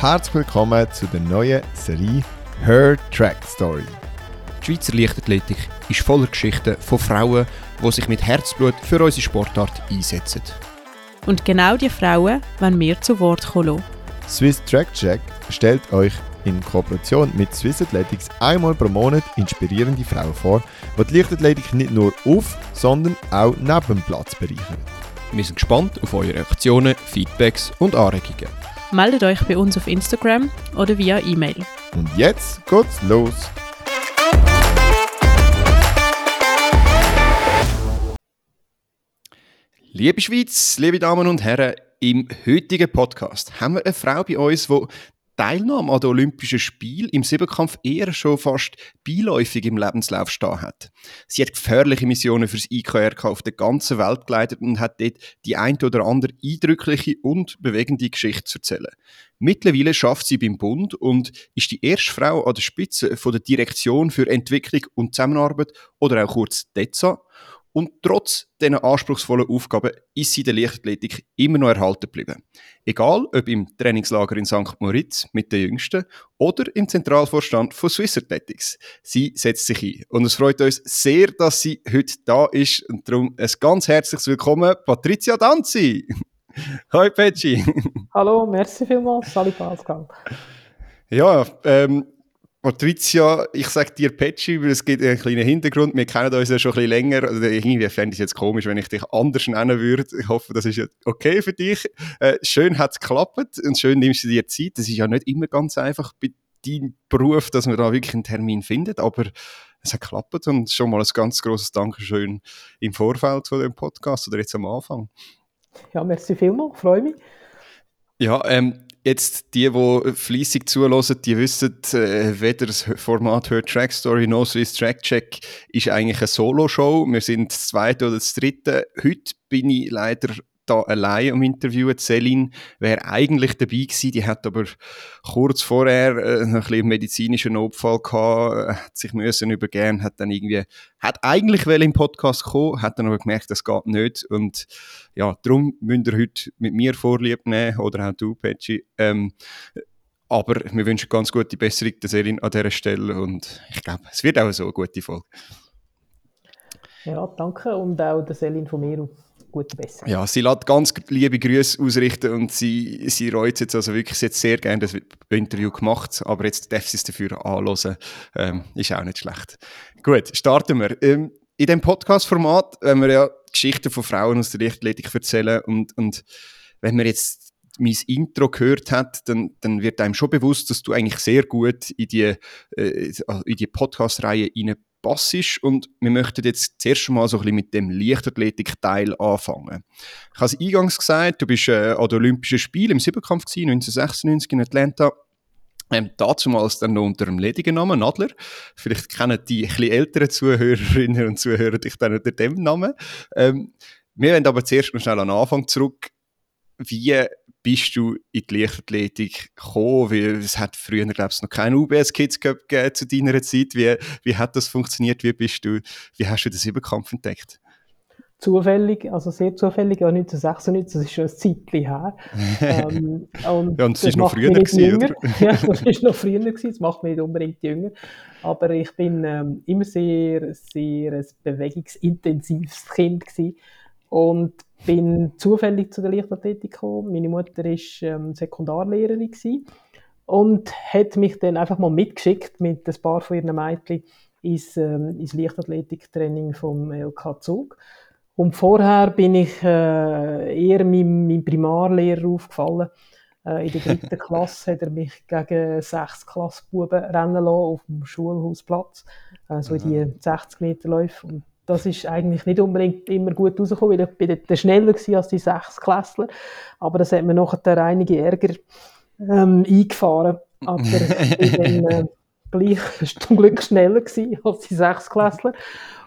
Herzlich willkommen zu der neuen Serie Her Track Story. Die Schweizer Leichtathletik ist voller Geschichten von Frauen, die sich mit Herzblut für unsere Sportart einsetzen. Und genau die Frauen wollen wir zu Wort kommen Swiss Track Check stellt euch in Kooperation mit Swiss Athletics einmal pro Monat inspirierende Frauen vor, die die Leichtathletik nicht nur auf, sondern auch neben dem Platz bereichern. Wir sind gespannt auf eure Reaktionen, Feedbacks und Anregungen. Meldet euch bei uns auf Instagram oder via E-Mail. Und jetzt geht's los! Liebe Schweiz, liebe Damen und Herren, im heutigen Podcast haben wir eine Frau bei uns, die Teilnahme an den Olympischen Spielen im Siebenkampf eher schon fast beiläufig im Lebenslauf stehen hat. Sie hat gefährliche Missionen fürs IKRK auf der ganzen Welt geleitet und hat dort die ein oder andere eindrückliche und bewegende Geschichte zu erzählen. Mittlerweile schafft sie beim Bund und ist die erste Frau an der Spitze von der Direktion für Entwicklung und Zusammenarbeit oder auch kurz DEZA und trotz dieser anspruchsvollen Aufgaben ist sie der Leichtathletik immer noch erhalten geblieben. Egal, ob im Trainingslager in St. Moritz mit den Jüngsten oder im Zentralvorstand von Swiss Athletics. Sie setzt sich ein. Und es freut uns sehr, dass sie heute da ist. Und darum ein ganz herzliches Willkommen, Patricia Danzi. Hoi, Petschi. Hallo, merci vielmals. Salut, Pascal. Ja, ähm, Patricia, ich sage dir Petschi, weil es gibt einen kleinen Hintergrund. Wir kennen uns ja schon ein bisschen länger. Also irgendwie fände ich es jetzt komisch, wenn ich dich anders nennen würde. Ich hoffe, das ist okay für dich. Äh, schön hat es geklappt und schön nimmst du dir Zeit. Das ist ja nicht immer ganz einfach bei deinem Beruf, dass man da wirklich einen Termin findet, aber es hat geklappt und schon mal ein ganz großes Dankeschön im Vorfeld von dem Podcast oder jetzt am Anfang. Ja, merci vielmals, freue mich. Ja, ähm, jetzt die, die fleissig zulassen, die wissen, äh, weder das Format Hört Track Story noch Swiss Track Check ist eigentlich eine Solo-Show. Wir sind das zweite oder das dritte. Heute bin ich leider da allein am Interview. Celine wäre eigentlich dabei gewesen, die hat aber kurz vorher äh, ein medizinischen Notfall gehabt, äh, hat sich müssen übergeben, hat dann irgendwie, hat eigentlich will im Podcast kommen, hat dann aber gemerkt, das geht nicht und ja, darum müsst ihr heute mit mir Vorlieb nehmen oder auch du, Petschi. Ähm, aber wir wünschen ganz gute Besserung der Celine an dieser Stelle und ich glaube, es wird auch so eine gute Folge. Ja, danke und auch der Celine von mir gute Besserung. Ja, sie lässt ganz liebe Grüße ausrichten und sie, sie reut jetzt also wirklich, hat sehr gerne das Interview gemacht, aber jetzt darf sie es dafür anhören. Ähm, ist auch nicht schlecht. Gut, starten wir. Ähm, in diesem Podcast-Format, wenn wir ja Geschichten von Frauen aus der Lichtathletik erzählen und, und wenn man jetzt mein Intro gehört hat, dann, dann wird einem schon bewusst, dass du eigentlich sehr gut in die, äh, die Podcast-Reihe passisch und wir möchten jetzt zuerst mal so ein bisschen mit dem Leichtathletik-Teil anfangen. Ich habe es eingangs gesagt, du bist äh, an den Olympischen Spielen im Siebenkampf 1996 in Atlanta. Ähm, damals dann noch unter dem ledigen Namen Nadler. Vielleicht kennen die bisschen älteren Zuhörerinnen und Zuhörer dich dann unter dem Namen. Ähm, wir wollen aber zuerst noch schnell an den Anfang zurück. Wie bist du in die Leichtathletik gekommen? Weil es hat früher, glaube ich, noch keinen UBS Kids Cup gegeben zu deiner Zeit. Wie, wie hat das funktioniert? Wie bist du, wie hast du den Siebenkampf entdeckt? Zufällig, also sehr zufällig, ja 1996, das ist schon ein Zeitchen her. ähm, und, ja, und das, war noch früher gewesen, oder? ja, das war noch früher gewesen, das macht mich nicht unbedingt jünger. Aber ich bin ähm, immer sehr, sehr ein bewegungsintensives Kind gewesen und bin zufällig zu der Leichtathletik gekommen. Meine Mutter war ähm, Sekundarlehrerin gewesen und hat mich dann einfach mal mitgeschickt mit ein paar von ihren Mädchen ins, ähm, ins Leichtathletiktraining vom LK Zug. Und vorher bin ich äh, eher meinem, meinem Primarlehrer aufgefallen. Äh, in der dritten Klasse hat er mich gegen sechs Klassbuben rennen lassen auf dem Schulhausplatz, äh, so in die 60 Meter Läufe. Und das ist eigentlich nicht unbedingt immer gut rausgekommen, weil ich bin dort schneller war als die sechs Klässler. Aber das hat mir nachher einige Ärger ähm, eingefahren. Aber ich bin dann äh, gleich zum Glück schneller gewesen als die sechs Klässler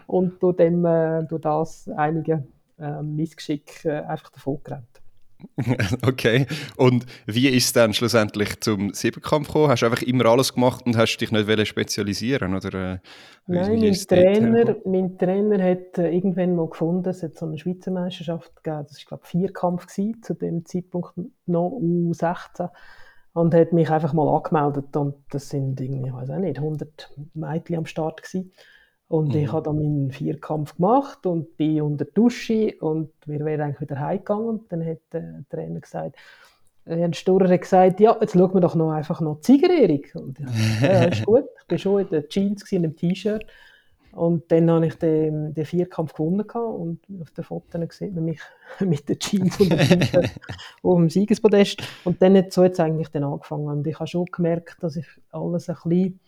und durch, dem, äh, durch das einige äh, Missgeschick äh, einfach davon gerannt. Okay. Und wie ist es dann schlussendlich zum Siebenkampf gekommen? Hast du einfach immer alles gemacht und hast dich nicht spezialisieren oder? Äh, Nein, mein Trainer, mein Trainer hat äh, irgendwann mal gefunden, es hat so eine Schweizer Meisterschaft gegeben. Das war glaube ich Vierkampf gewesen, zu dem Zeitpunkt noch U16 und hat mich einfach mal angemeldet und das sind irgendwie, ich weiß auch nicht, 100 Mädchen am Start gewesen. Und mhm. ich habe dann meinen Vierkampf gemacht und bin unter der Dusche und wir wären eigentlich wieder heimgegangen. Und dann hat der Trainer gesagt, Herr Sturrer hat gesagt, ja, jetzt schauen wir doch noch einfach noch die Siegerehrung. Und ich dachte, ja, ist gut. Ich war schon in den Jeans, in einem T-Shirt. Und dann habe ich den, den Vierkampf gewonnen und auf den Fotos sieht man mich mit den Jeans und dem T-Shirt auf dem Siegespodest. Und dann hat so jetzt eigentlich dann angefangen. Und ich habe schon gemerkt, dass ich alles ein bisschen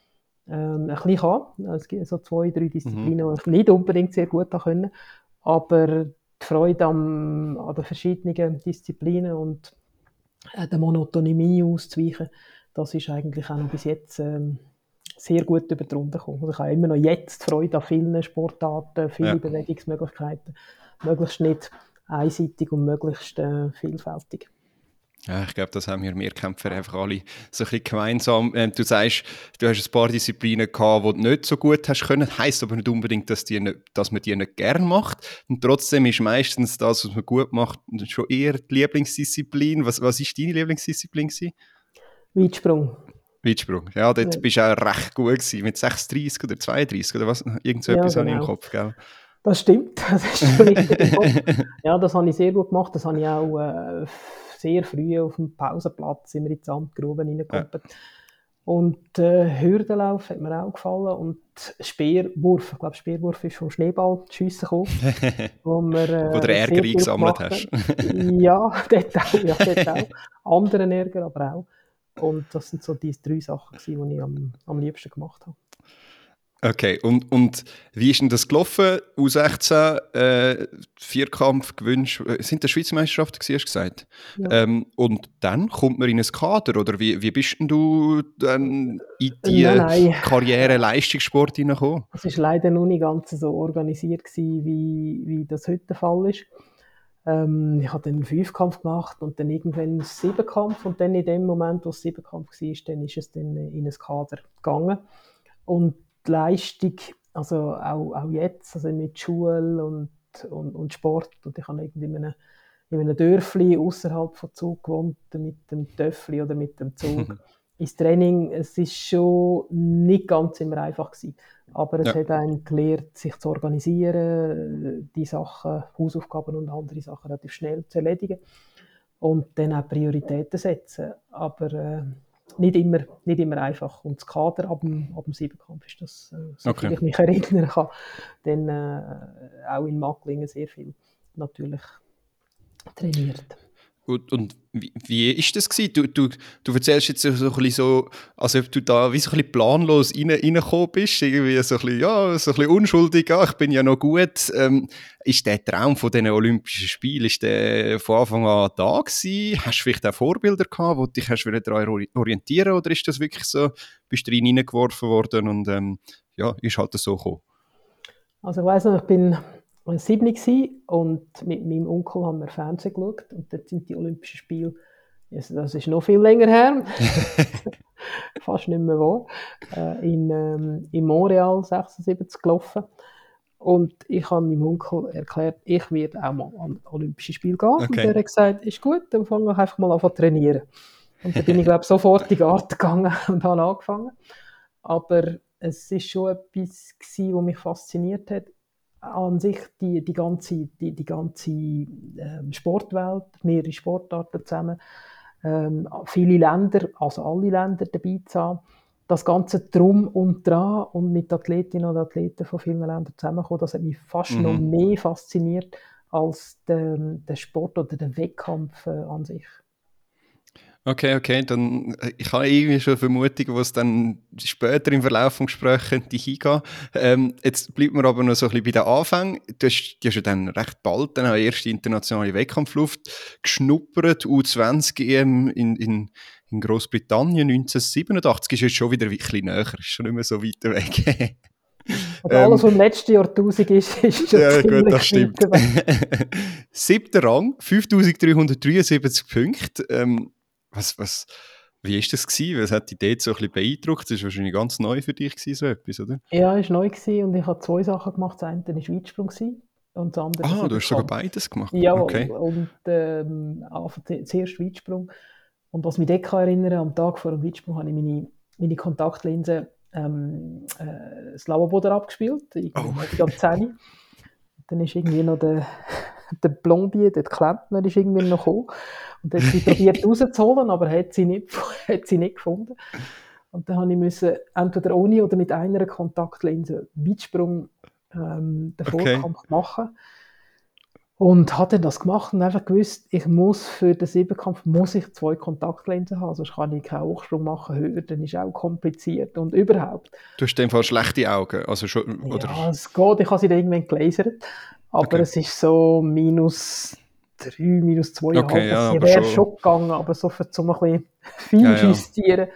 ähm, ein bisschen kann. Es gibt so zwei, drei Disziplinen, mhm. die ich nicht unbedingt sehr gut können. Aber die Freude am, an den verschiedenen Disziplinen und äh, der Monotonie auszuweichen, das ist eigentlich auch noch bis jetzt ähm, sehr gut über die Runde gekommen. Also ich habe immer noch jetzt Freude an vielen Sportarten, vielen ja. Bewegungsmöglichkeiten, möglichst nicht einseitig und möglichst äh, vielfältig. Ja, ich glaube, das haben wir Mehrkämpfer einfach alle so ein bisschen gemeinsam. Ähm, du sagst, du hast ein paar Disziplinen gehabt, die du nicht so gut hast können. Heißt aber nicht unbedingt, dass, die nicht, dass man die nicht gern macht. Und trotzdem ist meistens das, was man gut macht, schon eher die Lieblingsdisziplin. Was, was ist deine Lieblingsdisziplin gewesen? Weitsprung. Weitsprung. Ja, dort ja. bist du auch recht gut gewesen. Mit 36 oder 32 oder was? Irgend so ja, etwas genau. habe ich im genau. Kopf, gell? Das stimmt. Das ist richtig. ja, das habe ich sehr gut gemacht. Das habe ich auch äh, sehr früh auf dem Pausenplatz sind wir in die Sandgrube reingekommen. Ja. Und äh, Hürdenlauf hat mir auch gefallen und Speerwurf, ich glaube Speerwurf ist vom Schneeball schiessen gekommen. wo, wir, äh, wo du Ärger eingesammelt hast. ja, dort auch, ja, dort auch. Anderen Ärger aber auch. Und das sind so die drei Sachen, die ich am, am liebsten gemacht habe. Okay, und, und wie ist denn das gelaufen? U16, äh, Vierkampf gewünscht, äh, sind das Schweizer Meisterschaften, hast du gesagt? Ja. Ähm, und dann kommt man in ein Kader, oder wie, wie bist denn du dann in die Karriere-Leistungssport hineingekommen? Es war leider noch nicht ganz so organisiert, gewesen, wie, wie das heute der Fall ist. Ähm, ich habe dann einen Fünfkampf gemacht und dann irgendwann einen Siebenkampf und dann in dem Moment, wo es Siebenkampf war, dann ist es dann in ein Kader gegangen. Und die Leistung, also auch, auch jetzt, also mit Schule und, und, und Sport, und ich habe irgendwie in einem, in einem Dörfli außerhalb von Zug gewohnt, mit dem Töffli oder mit dem Zug. ins Training, es ist schon nicht ganz immer einfach gewesen. Aber es ja. hat einen gelehrt, sich zu organisieren, die Sachen, Hausaufgaben und andere Sachen relativ schnell zu erledigen und dann auch Prioritäten setzen. Aber äh, nicht immer, nicht immer einfach. Und das Kader ab dem, ab dem Siebenkampf ist das, äh, so okay. ich mich erinnern kann, dann äh, auch in Macklingen sehr viel natürlich trainiert. Und, und wie, wie ist das gewesen? Du, du, du erzählst jetzt so ein bisschen so, als ob du da wie so ein bisschen planlos rein, reingekommen bist, irgendwie so ein bisschen, ja, so ein bisschen unschuldig, ja, ich bin ja noch gut. Ähm, ist der Traum von diesen Olympischen Spielen, ist der von Anfang an da gewesen? Hast du vielleicht auch Vorbilder gehabt, wo dich hast daran orientieren oder ist das wirklich so, bist du reingeworfen worden und ähm, ja, ist halt so gekommen? Also ich weiss noch, ich bin sieben und mit meinem Onkel haben wir Fernsehen geschaut und dort sind die Olympischen Spiele, also das ist noch viel länger her, fast nicht mehr wahr, äh, in, ähm, in Montreal 76 gelaufen. Und ich habe meinem Onkel erklärt, ich werde auch mal an Olympische Spiele gehen. Okay. Und er hat gesagt, ist gut, dann fange ich einfach mal an zu trainieren. Und dann bin ich, glaube sofort in die Garten gegangen und habe angefangen. Aber es war schon etwas, gewesen, was mich fasziniert hat an sich die, die ganze, die, die ganze ähm, Sportwelt, mehrere Sportarten zusammen, ähm, viele Länder, also alle Länder dabei zu haben, das Ganze drum und dran und mit Athletinnen und Athleten von vielen Ländern zusammenkommen, das hat mich fast mhm. noch mehr fasziniert als der, der Sport oder der Wettkampf äh, an sich. Okay, okay, dann äh, ich habe irgendwie schon Vermutungen, was dann später im Verlauf des Gesprächs könnte hingehen. Ähm, jetzt bleibt mir aber noch so ein bisschen bei den Anfängen. Du hast ja schon dann recht bald dann eine erste internationale Wettkampfluft geschnuppert, U20 EM in, in, in Großbritannien 1987. Ist jetzt schon wieder ein bisschen näher, ist schon nicht mehr so weit weg. Also alles, was im letzten Jahrtausend ist, ist schon ja, gut, das stimmt. Siebter Rang, 5373 Punkte. Ähm, was, was, wie ist das gewesen? Was hat die Idee so ein bisschen beeindruckt? Das war wahrscheinlich ganz neu für dich gewesen, so etwas, oder? Ja, es war neu gewesen und ich habe zwei Sachen gemacht. Das eine war Weitsprung gewesen und das andere Ah, du hast sogar beides gemacht. Ja, Okay. und ähm, zuerst Weitsprung. Und was mich dort kann erinnern am Tag vor dem Weitsprung habe ich meine, meine Kontaktlinse ähm, äh, das Lavabo abgespielt, irgendwie Oh. ab 10. Dann ist irgendwie noch der, der Plombier, der Klempner, ist irgendwie noch gekommen und hat sie probiert rauszuholen, aber hat sie nicht, hat sie nicht gefunden. Und dann habe ich müssen, entweder ohne oder mit einer Kontaktlinse Weitsprung ähm, den Okay. Vorkampf machen. Und habe dann das gemacht und einfach gewusst, ich muss für den Siebenkampf muss ich zwei Kontaktlinsen haben, sonst kann ich keinen Hochsprung machen. Höher, dann ist auch kompliziert und überhaupt. Du hast in dem Fall schlechte Augen. Also schon, oder? Ja, es geht, ich habe sie dann irgendwann gelasert, aber Okay. es ist so minus drei, minus zwei, Okay, ja, sie aber wäre schon- schon gegangen, aber so für zum ein bisschen Ja, ja. feinjustieren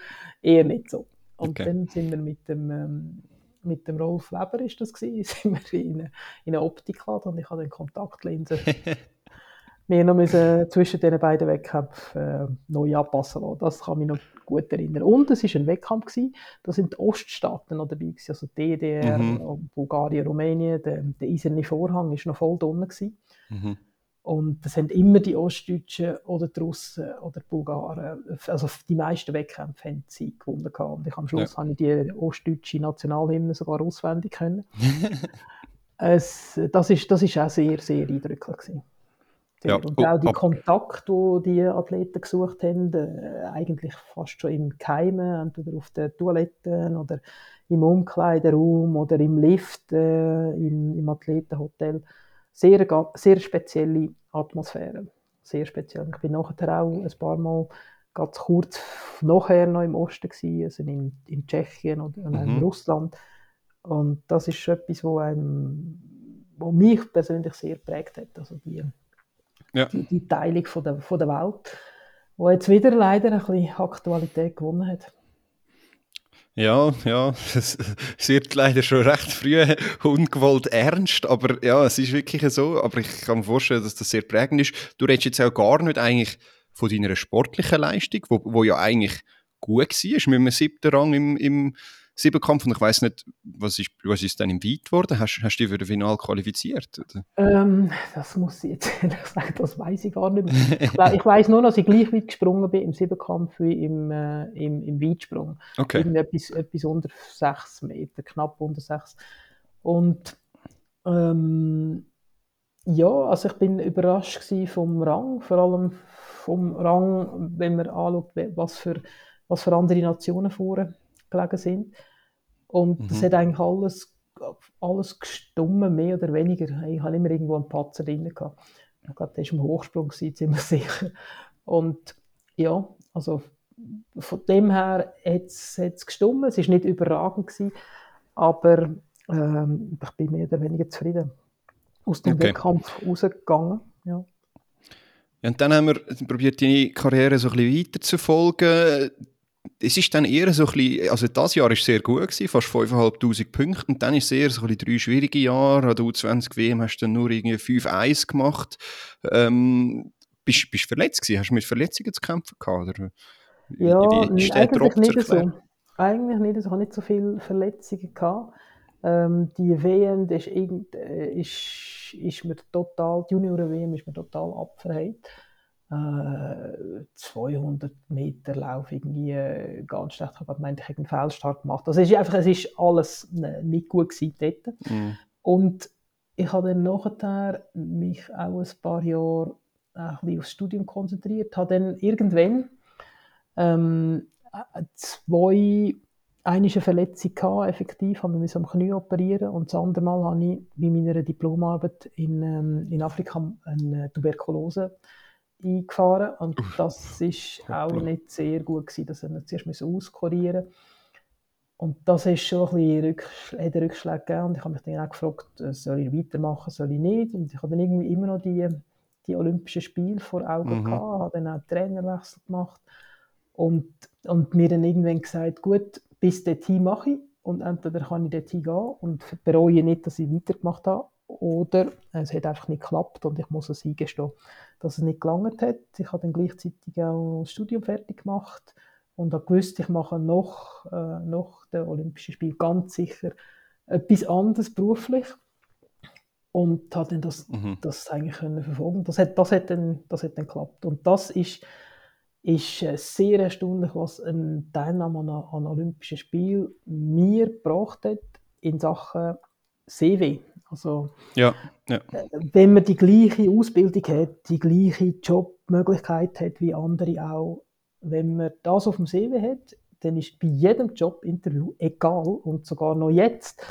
eher nicht so. Und Okay. dann sind wir mit dem, ähm, mit dem Rolf Weber ist das gewesen, sind wir in in eine Optikladen und ich habe den Kontaktlinsen mir noch müssen zwischen den beiden Wettkämpfen äh, neu anpassen lassen. Das kann mich noch gut erinnern. Und es war ein Wettkampf, gewesen, da sind die Oststaaten noch dabei, gewesen, also DDR, Mhm. Bulgarien, Rumänien, der, der eiserne Vorhang war noch voll drin. Gewesen. Mhm. Und das haben immer die Ostdeutschen oder die Russen oder die Bulgaren, also die meisten Wettkämpfe haben sie gewonnen. gehabt. Und ich, am Schluss habe ich die ostdeutsche Nationalhymne sogar auswendig können. es, das, ist, das ist auch sehr, sehr eindrücklich. Gewesen. Ja, Und oh, auch die Kontakte, die die Athleten gesucht haben, äh, eigentlich fast schon im Geheimen, entweder auf den Toiletten oder im Umkleideraum oder im Lift, äh, im, im Athletenhotel. Sehr, sehr spezielle Atmosphäre. Sehr speziell. Ich bin nachher auch ein paar Mal ganz kurz nachher noch im Osten gewesen, also in, in Tschechien und und in Mhm. Russland. Und das ist etwas, wo, einem, wo mich persönlich sehr prägt hat. Also die, Ja. die, die Teilung von der, von der Welt, wo jetzt wieder leider ein bisschen Aktualität gewonnen hat. Ja, ja, es, es wird leider schon recht früh ungewollt ernst, aber ja, es ist wirklich so. Aber ich kann mir vorstellen, dass das sehr prägend ist. Du redest jetzt auch gar nicht eigentlich von deiner sportlichen Leistung, wo, wo ja eigentlich gut war, mit einem siebten Rang im, im Siebenkampf. Und ich weiß nicht, was ist, was ist dann im Weit geworden? Hast, hast du dich für das Final qualifiziert? Ähm, das muss ich jetzt ehrlich sagen, das weiß ich gar nicht mehr. Ich, glaub, ich weiß nur, dass ich gleich weit gesprungen bin im Siebenkampf wie im, äh, im, im Weitsprung. Okay. Irgendetwas etwas unter 6 Meter, knapp unter 6. Und ähm, ja, also ich bin überrascht vom Rang, vor allem vom Rang, wenn man anschaut, was für, was für andere Nationen vorne gelegen sind. Und das Mhm. hat eigentlich alles, alles gestummen, mehr oder weniger. Ich habe immer irgendwo einen Patzer drin gehabt. Ich glaube, der war im Hochsprung, ziemlich sicher. Und ja, also von dem her hat es gestummen. Es war nicht überragend, gewesen, aber ähm, ich bin mehr oder weniger zufrieden aus dem Okay. Wettkampf rausgegangen. Ja. Ja, und dann haben wir probiert, deine Karriere so ein bisschen weiter zu folgen. Es ist dann eher so ein bisschen, also das Jahr war sehr gut, gewesen, fast 5'500 Punkte. Und dann ist es eher so ein bisschen drei schwierige Jahre. An der U20 WM hast du dann nur irgendwie 5-1 gemacht. Ähm, bist du verletzt gewesen? Hast du mit Verletzungen zu kämpfen gehabt? Oder? Ja, eigentlich nicht so. Eigentlich nicht so. Ich habe nicht so viele Verletzungen gehabt. Ähm, die WM, das ist, irgend, äh, ist, ist mir total, die Junioren-WM ist mir total abverheilt. Äh, 200 Meter Lauf irgendwie äh, ganz schlecht. Ich habe gemeint, ich hätte einen Fehlstart gemacht. Also es ist einfach, es ist alles äh, nicht gut gewesen dort. Mhm. Und ich habe dann nachher mich auch ein paar Jahre ein bisschen aufs Studium konzentriert, habe dann irgendwann ähm, äh, zwei, eine Verletzung gehabt, effektiv, haben wir am Knie operieren und das andere Mal habe ich bei meiner Diplomarbeit in, ähm, in Afrika eine Tuberkulose eingefahren und das ist auch nicht sehr gut gewesen, das haben wir zuerst auskurieren. Und das ist schon ein bisschen Rücksch hat einen Rückschlag gegeben. Und ich habe mich dann auch gefragt, äh, soll ich weitermachen, soll ich nicht? Und ich habe dann irgendwie immer noch die, die Olympischen Spiele vor Augen Mhm. gehabt, habe dann auch einen Trainerwechsel gemacht. Und, und mir dann irgendwann gesagt, gut, bis dorthin mache ich und entweder kann ich dort hingehen und bereue nicht, dass ich weitergemacht habe, oder es hat einfach nicht geklappt und ich muss es eingestehen, dass es nicht gelangt hat. Ich habe dann gleichzeitig auch das Studium fertig gemacht und habe gewusst, ich mache noch, äh, noch den Olympischen Spiel ganz sicher etwas anderes beruflich und habe dann das, mhm. das eigentlich können verfolgen. Das hat, das hat dann, das hat dann geklappt und das ist ist äh, sehr erstaunlich, was ein Teilnahme an, an Olympischen Spielen mir gebracht hat in Sachen CW. Also, ja, ja. Äh, wenn man die gleiche Ausbildung hat, die gleiche Jobmöglichkeit hat wie andere auch, wenn man das auf dem CV hat, dann ist bei jedem Jobinterview egal und sogar noch jetzt,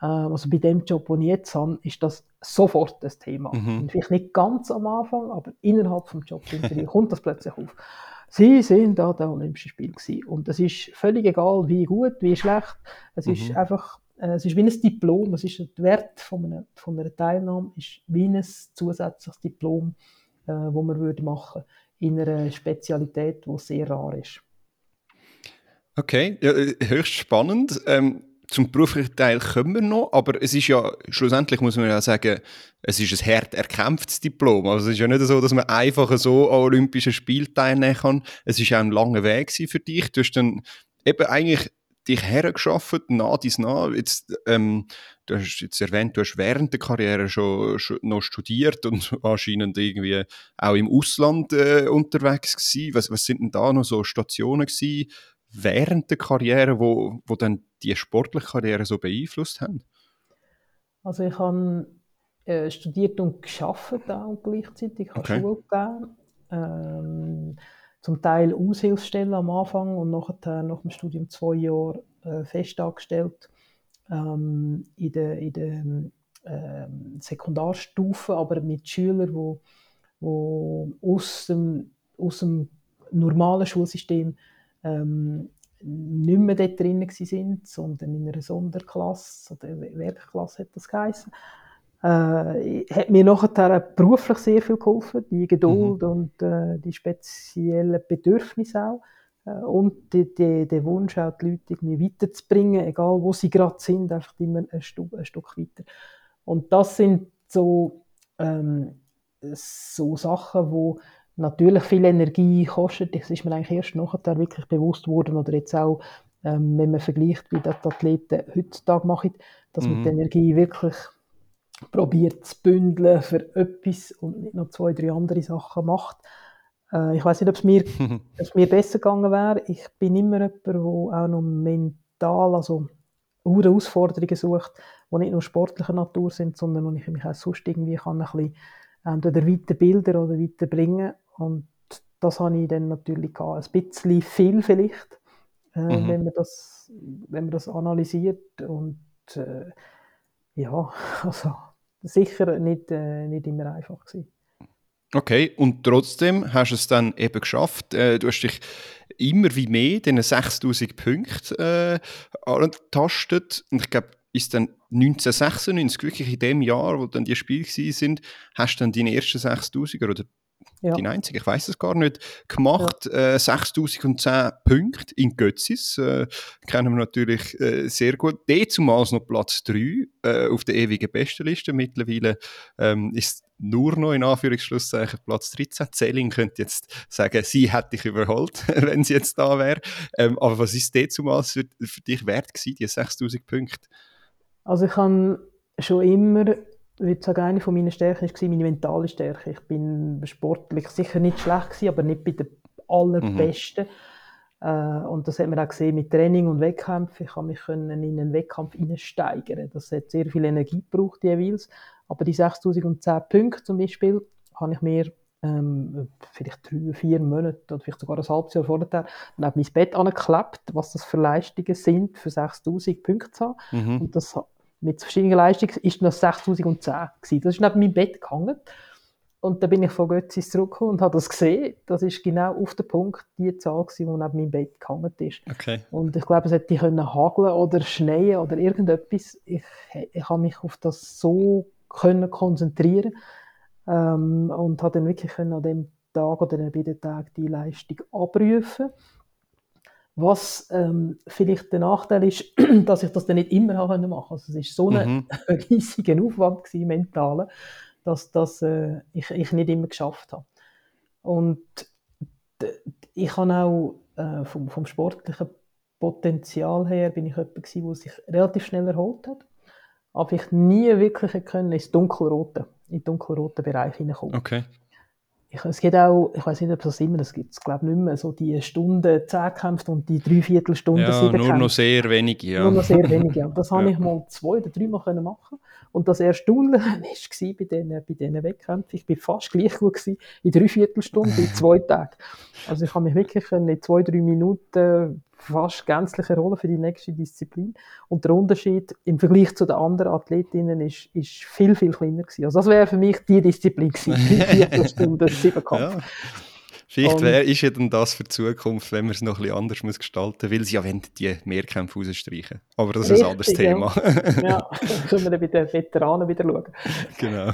äh, also bei dem Job, den ich jetzt habe, ist das sofort das Thema. Mhm. Vielleicht nicht ganz am Anfang, aber innerhalb des Jobinterviews kommt das plötzlich auf. Sie sind da der Olympische Spiel gewesen. Und es ist völlig egal, wie gut, wie schlecht. Es mhm. ist einfach, es ist wie ein Diplom. Es ist der Wert von einer, von einer Teilnahme ist wie ein zusätzliches Diplom, äh, wo man würde machen in einer Spezialität, die sehr rar ist. Okay, ja, äh, höchst spannend. Ähm, zum beruflichen Teil kommen wir noch, aber es ist ja, schlussendlich muss man ja sagen, es ist ein hart erkämpftes Diplom. Also es ist ja nicht so, dass man einfach so an Olympischen Spielen teilnehmen kann. Es ist auch ein langer Weg für dich. Du hast dann eben eigentlich dich hergeschafft, nah dies nah. Jetzt, ähm, du hast jetzt erwähnt, du hast während der Karriere schon, schon noch studiert und anscheinend irgendwie auch im Ausland äh, unterwegs gewesen. Was, was sind denn da noch so Stationen gewesen, während der Karriere, wo, wo dann die sportliche Karriere so beeinflusst haben? Also ich habe äh, studiert und geschafft auch gleichzeitig. Ich habe okay. Schule gegeben. Ähm, zum Teil Aushilfsstellen am Anfang und nachher nach dem Studium zwei Jahre äh, fest angestellt ähm, in der, in der äh, Sekundarstufe, aber mit Schülern, die wo, aus, dem, aus dem normalen Schulsystem ähm, nicht mehr dort drin sind, sondern in einer Sonderklasse oder Werkklasse hat das geheißen. Äh, hat mir nachher beruflich sehr viel geholfen, die Geduld mhm. und äh, die speziellen Bedürfnisse auch. Äh, und der Wunsch auch, die Leute irgendwie weiterzubringen, egal wo sie gerade sind, einfach immer ein, Stu ein Stück weiter. Und das sind so, ähm, so Sachen, die natürlich viel Energie kostet. Das ist mir eigentlich erst nachher wirklich bewusst worden oder jetzt auch, ähm, wenn man vergleicht, wie das die Athleten heutzutage machen, dass mhm. man die Energie wirklich probiert zu bündeln für etwas und nicht noch zwei, drei andere Sachen macht. Äh, ich weiß nicht, ob es mir, mir besser gegangen wäre. Ich bin immer jemand, der auch noch mental, also hohe Herausforderungen sucht, die nicht nur sportlicher Natur sind, sondern wo ich mich auch sonst irgendwie kann ein bisschen entweder weiterbilden oder weiterbringen und das habe ich dann natürlich gehabt. Ein bisschen viel vielleicht, äh, mhm. wenn, man das, wenn man das analysiert. Und äh, ja, also sicher nicht, äh, nicht immer einfach gewesen. Okay, und trotzdem hast du es dann eben geschafft. Äh, du hast dich immer wie mehr diesen 6000 Punkten äh, angetastet. Und ich glaube, ist dann 1996, wirklich in dem Jahr, wo dann die Spiele sind, hast du dann deine ersten 6000er oder ja. die einzige, ich weiß es gar nicht, gemacht. Ja. Äh, 6010 Punkte in Götzis. Äh, kennen wir natürlich äh, sehr gut. Dezumals noch Platz 3 äh, auf der ewigen Bestenliste. Mittlerweile ähm, ist nur noch in Anführungsschlusszeichen Platz 13. Zelling könnte jetzt sagen, sie hätte dich überholt, wenn sie jetzt da wäre. Ähm, aber was ist dezumals für, für dich wert gewesen, die 6000 Punkte? Also ich habe schon immer ich würde sagen, eine meiner Stärken war meine mentale Stärke. Ich bin sportlich sicher nicht schlecht gewesen, aber nicht bei den allerbesten. Mhm. Äh, und das hat man auch gesehen mit Training und Wettkämpfen. Ich konnte mich in einen Wettkampf steigern. Das hat sehr viel Energie gebraucht jeweils. Aber die 6010 Punkte zum Beispiel habe ich mir ähm, vielleicht drei, vier Monate oder vielleicht sogar ein halbes Jahr vorher dann mein Bett angeklebt, was das für Leistungen sind, für 6000 Punkte zu haben. Mhm. Und das mit verschiedenen Leistungen, ist noch 6010 gewesen. Das ist neben meinem Bett gehangen. Und dann bin ich von Götzis zurückgekommen und habe das gesehen. Das ist genau auf den Punkt die Zahl gewesen, die neben meinem Bett gehangen ist. Okay. Und ich glaube, es hätte können hageln oder schneien oder irgendetwas. Ich, ich habe mich auf das so können konzentrieren ähm, und habe dann wirklich können an dem Tag oder an beiden Tagen die Leistung abrufen Was ähm, vielleicht der Nachteil ist, dass ich das dann nicht immer machen konnte. Also es ist so ein Mhm. riesiger Aufwand gewesen, mental, dass das äh, ich, ich nicht immer geschafft habe. Und ich habe auch äh, vom, vom sportlichen Potenzial her bin ich jemand gewesen, der sich relativ schnell erholt hat. Aber ich nie wirklich können ins Dunkelrote, in den dunkelroten Bereich hineinkommen. Okay. Ich, es gibt auch, ich weiß nicht, ob es das immer, das gibt es glaube ich nicht mehr, so die Stunde Zehnkämpfe und die Dreiviertelstunde Ja, nur Siebenkämpfe. noch sehr wenige, ja. Nur noch sehr wenige. Und das habe Ja. ich mal zwei oder dreimal können machen. Und das Erstaunliche war bei diesen, bei diesen Wettkämpfen, ich bin fast gleich gut gewesen in drei Viertelstunden, in zwei Tagen. Also ich habe mich wirklich in zwei, drei Minuten fast gänzlich erholen für die nächste Disziplin. Und der Unterschied im Vergleich zu den anderen Athletinnen ist, ist viel, viel kleiner gewesen. Also das wäre für mich die Disziplin gewesen. Drei Viertelstunden, Siebenkampf. Ja. Vielleicht Und- wär, ist ja dann das für die Zukunft, wenn man es noch ein bisschen anders muss gestalten muss, weil sie ja wollen die Mehrkämpfe rausstreichen. Aber das ist ein anderes Richtig, ja. Thema. Ja, dann können wir dann bei den Veteranen wieder schauen. genau.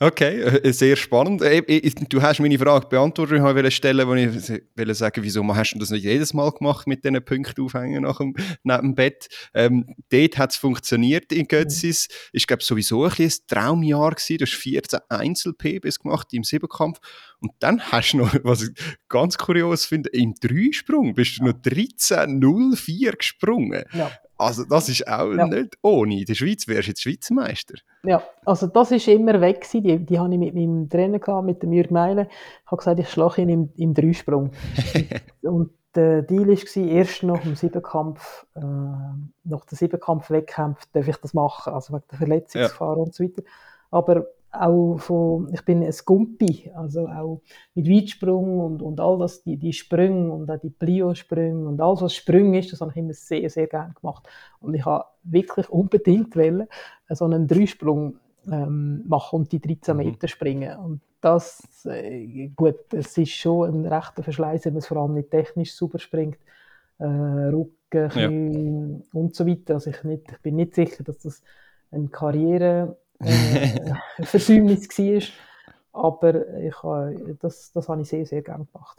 Okay, äh, sehr spannend. Äh, äh, Du hast meine Frage beantwortet. Ich wollte stellen, wo ich wollte sagen, wieso hast du das nicht jedes Mal gemacht mit diesen Punkten aufhängen nach dem, neben dem Bett? Ähm, dort hat es funktioniert in Götzis. Ich glaube sowieso ein, ein Traumjahr gewesen. Du hast 14 Einzel-PBs gemacht im Siebenkampf. Und dann hast du noch, was ich ganz kurios finde, im Dreisprung bist du noch 13.04 gesprungen. Ja. Also das ist auch Ja. nicht ohne. In der Schweiz wärst du jetzt Schweizer Meister. Ja, also das ist immer weg gewesen. Die, die habe ich mit meinem Trainer gehabt, mit dem Jürg Meile. Ich habe gesagt, ich schlage ihn im, im Dreisprung. und der Deal war, erst nach dem Siebenkampf, äh, nach dem Siebenkampf-Wettkampf darf ich das machen, also wegen der Verletzungsgefahr und so weiter. Aber auch von, ich bin ein Gumpi, also auch mit Weitsprung und, und all das, die, die Sprünge und auch die Plio-Sprünge und alles, was Sprünge ist, das habe ich immer sehr, sehr gerne gemacht. Und ich habe wirklich unbedingt wollen, so einen Dreisprung ähm, machen und die 13 Mhm. Meter springen. Und das, äh, gut, es ist schon ein rechter Verschleiß, wenn man es vor allem nicht technisch super springt. Äh, Rücken, Knie und so weiter. Also ich, nicht, ich bin nicht sicher, dass das eine Karriere äh, Versäumnis war. Aber ich, äh, das, das habe ich sehr, sehr gerne gemacht.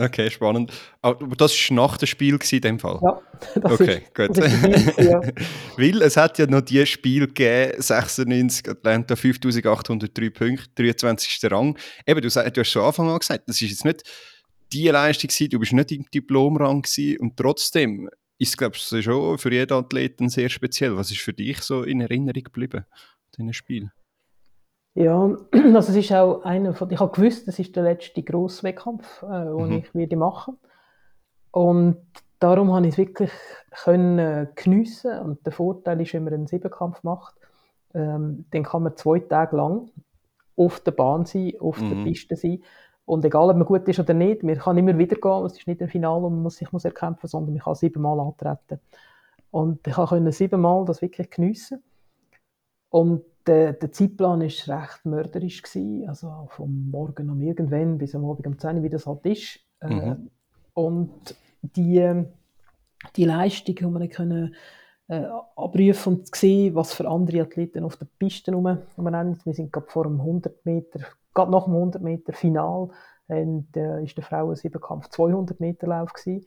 Okay, spannend. Aber das war nach dem Spiel in dem Fall? Ja, das Okay, ist, gut. das ist ja. Weil es hat ja noch die Spiel gegeben, 96 Atlanta, 5803 Punkte, 23. Rang. Eben, du, du hast schon Anfang an gesagt, das ist jetzt nicht die Leistung gewesen, du bist nicht im Diplomrang gewesen und trotzdem ist es, glaube ich, schon für jeden Athleten sehr speziell. Was ist für dich so in Erinnerung geblieben, dieses Spiel? Ja, also es ist auch einer von, ich habe gewusst, das ist der letzte grosse Wettkampf, äh, den Mhm. ich werde machen. Und darum habe ich es wirklich können äh, geniessen. Und der Vorteil ist, wenn man einen Siebenkampf macht, ähm, dann kann man zwei Tage lang auf der Bahn sein, auf Mhm. der Piste sein. Und egal, ob man gut ist oder nicht, man kann immer wieder gehen. Es ist nicht ein Finale, wo man sich muss erkämpfen muss, sondern man kann siebenmal antreten. Und ich konnte siebenmal das wirklich geniessen. Und der, der Zeitplan war recht mörderisch. Gewesen. Also vom Morgen um irgendwann bis am Abend um 10 Uhr, wie das halt ist. Äh, Mhm. Und die, die Leistung, die wir können, äh, abrufen und sehen, was für andere Athleten auf der Piste rum, rumrennen. Wir sind gerade vor dem 100 Meter, gerade nach dem 100 Meter Final, und, äh, ist der Frauen-Siebenkampf 200 Meter Lauf gewesen.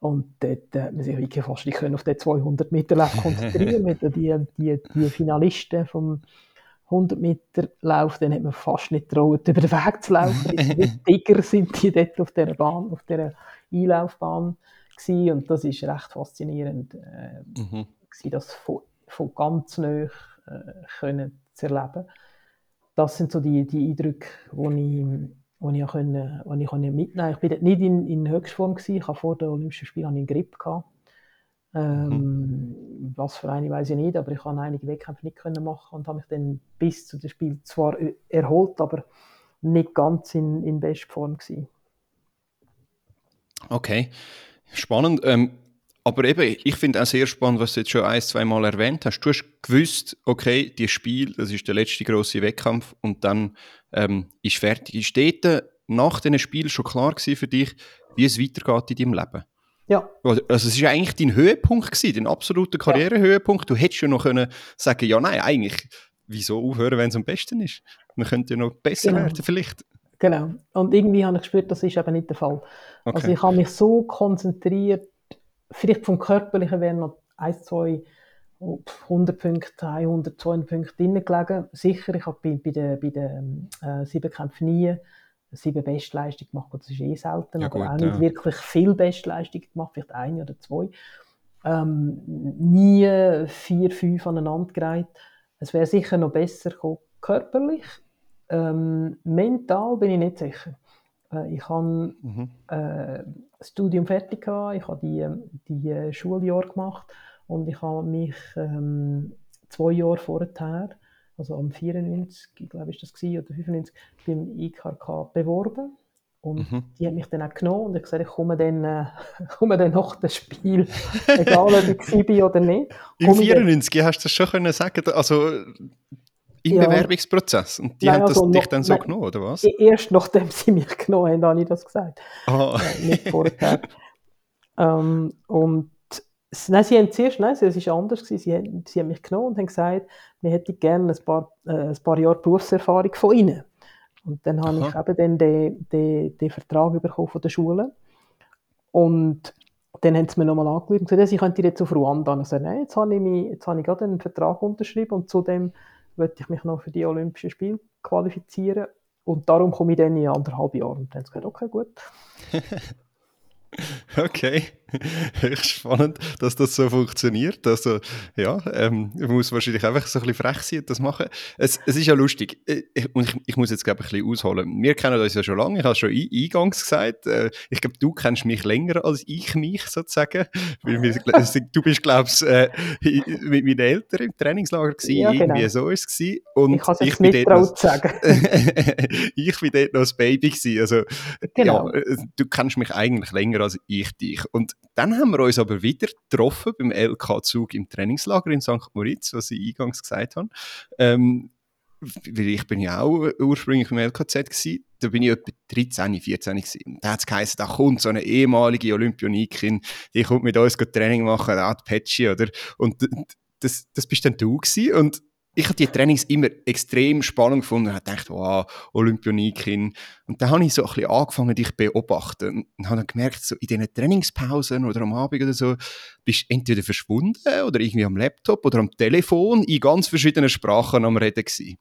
Und dort hat man sich wirklich fast nicht können auf den 200 Meter Lauf konzentrieren mit die, die, die Finalisten vom 100 Meter Lauf, dann hat man fast nicht getraut, über den Weg zu laufen. Wie Tiger sind die dort auf dieser Bahn, auf dieser Einlaufbahn gewesen. Und das ist recht faszinierend, äh, Mhm. gewesen, das von, von ganz nah äh, können zu erleben. Das sind so die, die Eindrücke, die ich, wo ich, können, wo ich können mitnehmen konnte. Ich war nicht in, in Höchstform. Gewesen. Ich habe vor den Olympischen Spielen einen Grip. Gehabt. Ähm, Was für eine weiß ich nicht, aber ich konnte einige Wettkämpfe nicht können machen und habe mich dann bis zu dem Spiel zwar erholt, aber nicht ganz in, in Bestform gewesen. Okay, spannend. Ähm, aber eben, ich finde auch sehr spannend, was du jetzt schon ein, zwei Mal erwähnt hast. Du hast gewusst, okay, dieses Spiel, das ist der letzte große Wettkampf und dann ähm, ist fertig. Ist dort nach diesem Spiel schon klar gewesen für dich, wie es weitergeht in deinem Leben? Ja, Also es war eigentlich dein Höhepunkt, gewesen, dein absoluter Karrierehöhepunkt. Du hättest ja noch können sagen ja nein, eigentlich, wieso aufhören, wenn es am besten ist? Man könnte ja noch besser Genau. werden vielleicht. Genau. Und irgendwie habe ich gespürt, das ist eben nicht der Fall. Okay. Also ich habe mich so konzentriert, vielleicht vom Körperlichen wären noch ein, zwei 100 Punkte, 100, 200 Punkte drin gelegen. Sicher, ich habe bei, bei den, bei den äh, Siebenkämpfen nie sieben Bestleistungen gemacht. Das ist eh selten, Ja, aber gut, auch nicht ja. wirklich viel Bestleistungen gemacht, vielleicht eine oder zwei. Ähm, nie vier, fünf aneinander gereiht. Es wäre sicher noch besser gekommen, körperlich. Ähm, mental bin ich nicht sicher. Äh, ich habe Mhm. äh, das Studium fertig gehabt, ich habe die, die äh, Schuljahr gemacht und ich habe mich ähm, zwei Jahre vorher, also am 94, ich glaube ist das gewesen, oder 95, beim IKK beworben und Mhm. die haben mich dann auch genommen und ich gesagt, ich komme dann, äh, komme dann nach dem Spiel, egal ob ich bin oder nicht. Im komme ich dann- 94 hast du das schon können sagen, also im Ja. Bewerbungsprozess. Und die Nein, haben das, also dich noch- dann so nein. genommen, oder was? Erst nachdem sie mich genommen haben, habe ich das gesagt. Ah. äh, nicht vorher. ähm, und nein, sie haben zuerst, nein, es war anders. Gewesen. Sie, haben, sie haben mich genommen und haben gesagt, wir hätten gerne ein paar, äh, ein paar Jahre Berufserfahrung von ihnen. Und dann habe Aha. ich eben dann den, den, den Vertrag bekommen von der Schule. Und dann haben sie mir nochmal angerufen und gesagt, ich könnte jetzt auf Ruanda. Und ich sagte, nein, jetzt habe ich, mich, jetzt habe ich gerade einen Vertrag unterschrieben und zudem möchte ich mich noch für die Olympischen Spiele qualifizieren. Und darum komme ich dann in anderthalb Jahren. Und dann haben sie gesagt, okay, gut. Okay, höchst spannend, dass das so funktioniert. Also, ja, ähm, man muss wahrscheinlich einfach so ein bisschen frech sein und das machen. Es, es ist ja lustig. Ich, und ich, ich muss jetzt, glaube ich, ein bisschen ausholen. Wir kennen uns ja schon lange. Ich habe es schon ein- eingangs gesagt. Äh, Ich glaube, du kennst mich länger als ich mich, sozusagen. Weil wir, du bist, glaube ich, äh, mit meinen Eltern im Trainingslager gewesen. Ja, genau. Irgendwie so ist es gewesen. Und Ich kann es jetzt bin nicht noch- sagen. ich bin dort noch ein Baby gewesen. Also, Genau. ja, äh, du kennst mich eigentlich länger als ich dich. Und dann haben wir uns aber wieder getroffen beim LK-Zug im Trainingslager in St. Moritz, was ich eingangs gesagt habe. Ähm, weil ich bin ja auch ursprünglich im LKZ gewesen. Da bin ich etwa 13, 14 gewesen. Und Da hat es geheißen, da kommt so eine ehemalige Olympionikin, die kommt mit uns Training machen, da hat Petschi, oder? Und das, das bist dann du gewesen. Und ich habe die Trainings immer extrem spannend gefunden und gedacht, wow, Olympionikin. Und dann habe ich so ein bisschen angefangen, dich beobachten und habe dann gemerkt, so in diesen Trainingspausen oder am Abend oder so, bist du entweder verschwunden oder irgendwie am Laptop oder am Telefon in ganz verschiedenen Sprachen am Reden gewesen.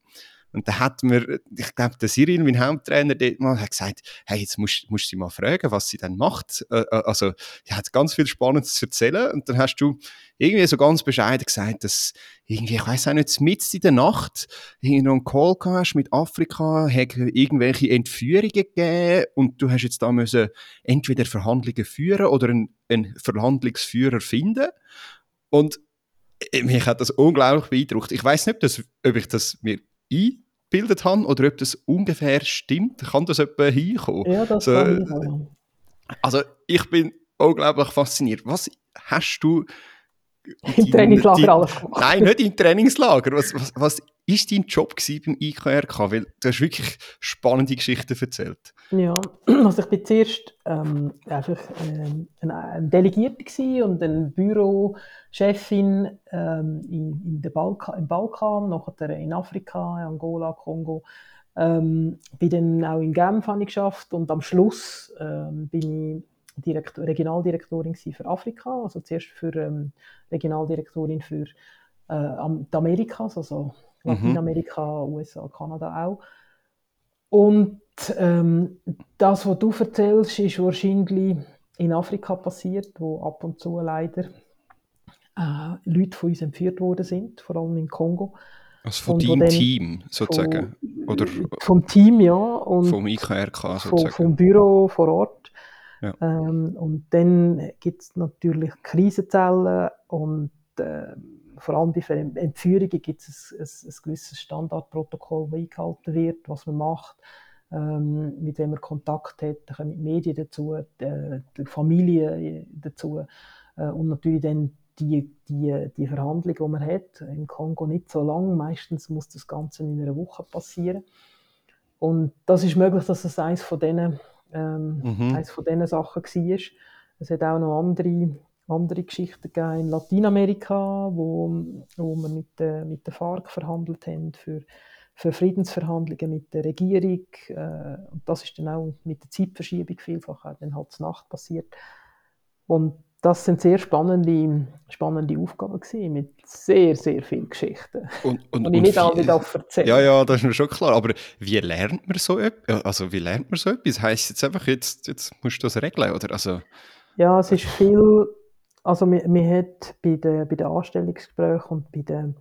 Und da hat mir, ich glaube, der Cyril, mein Haupttrainer, dort mal, hat gesagt, hey, jetzt musst, musst du sie mal fragen, was sie denn macht. Äh, äh, also, die hat ganz viel Spannendes zu erzählen. Und dann hast du irgendwie so ganz bescheiden gesagt, dass irgendwie, ich weiß auch nicht, mitten in der Nacht noch einen Call hast mit Afrika, hat irgendwelche Entführungen gegeben und du hast jetzt da müssen entweder Verhandlungen führen oder einen, einen Verhandlungsführer finden. Und äh, mich hat das unglaublich beeindruckt. Ich weiß nicht, ob, das, ob ich das mir eingebildet habe oder ob das ungefähr stimmt. Kann das etwa hinkommen? Ja, das So, kann ich auch. Also ich bin unglaublich fasziniert. Was hast du Im Trainingslager die- alles gemacht. Nein, nicht im Trainingslager. Was, was, was ist dein Job beim IKRK? Weil du hast wirklich spannende Geschichten erzählt. Ja, also ich bin zuerst ähm, einfach ähm, ein, gewesen und eine Bürochefin ähm, in, in der Balka, im Balkan, nachher in Afrika, Angola, Kongo. Ähm, bin dann auch in Genf habe ich geschafft und am Schluss ähm, bin ich Direktor, Regionaldirektorin für Afrika, also zuerst für ähm, Regionaldirektorin für äh, die Amerikas, also Mhm. Lateinamerika, USA, Kanada auch. Und ähm, das, was du erzählst, ist wahrscheinlich in Afrika passiert, wo ab und zu leider äh, Leute von uns entführt worden sind, vor allem in Kongo. Also von deinem Team sozusagen. Von, Oder vom Team, ja. Und vom IKRK vom, sozusagen. vom Büro vor Ort. Ähm, und dann gibt es natürlich Krisenzellen und äh, vor allem bei Entführungen gibt es ein, ein, ein gewisses Standardprotokoll, das eingehalten wird, was man macht, ähm, mit wem man Kontakt hat, da kommen die Medien dazu, die, die Familie dazu äh, und natürlich dann die, die, die Verhandlung, die man hat. Im Kongo nicht so lang, meistens muss das Ganze in einer Woche passieren. Und das ist möglich, dass es eines von diesen, ähm, Mhm. eines von diesen Sachen war. Es hat auch noch andere, andere Geschichten gegeben in Lateinamerika, wo, wo wir mit, der mit der FARC verhandelt haben für, für Friedensverhandlungen mit der Regierung. Äh, und das ist dann auch mit der Zeitverschiebung vielfach auch dann halt Nacht passiert. Und das sind sehr spannende, spannende Aufgaben gewesen, mit sehr, sehr vielen Geschichten. Und, und, und ich nicht alle darf erzählen. Ja, ja, das ist mir schon klar. Aber wie lernt man so etwas? Also wie lernt man so etwas? Heißt jetzt einfach, jetzt, jetzt musst du das regeln, oder? Also... Ja, es ist viel, also man, man hat bei den, bei den Anstellungsgesprächen und bei den,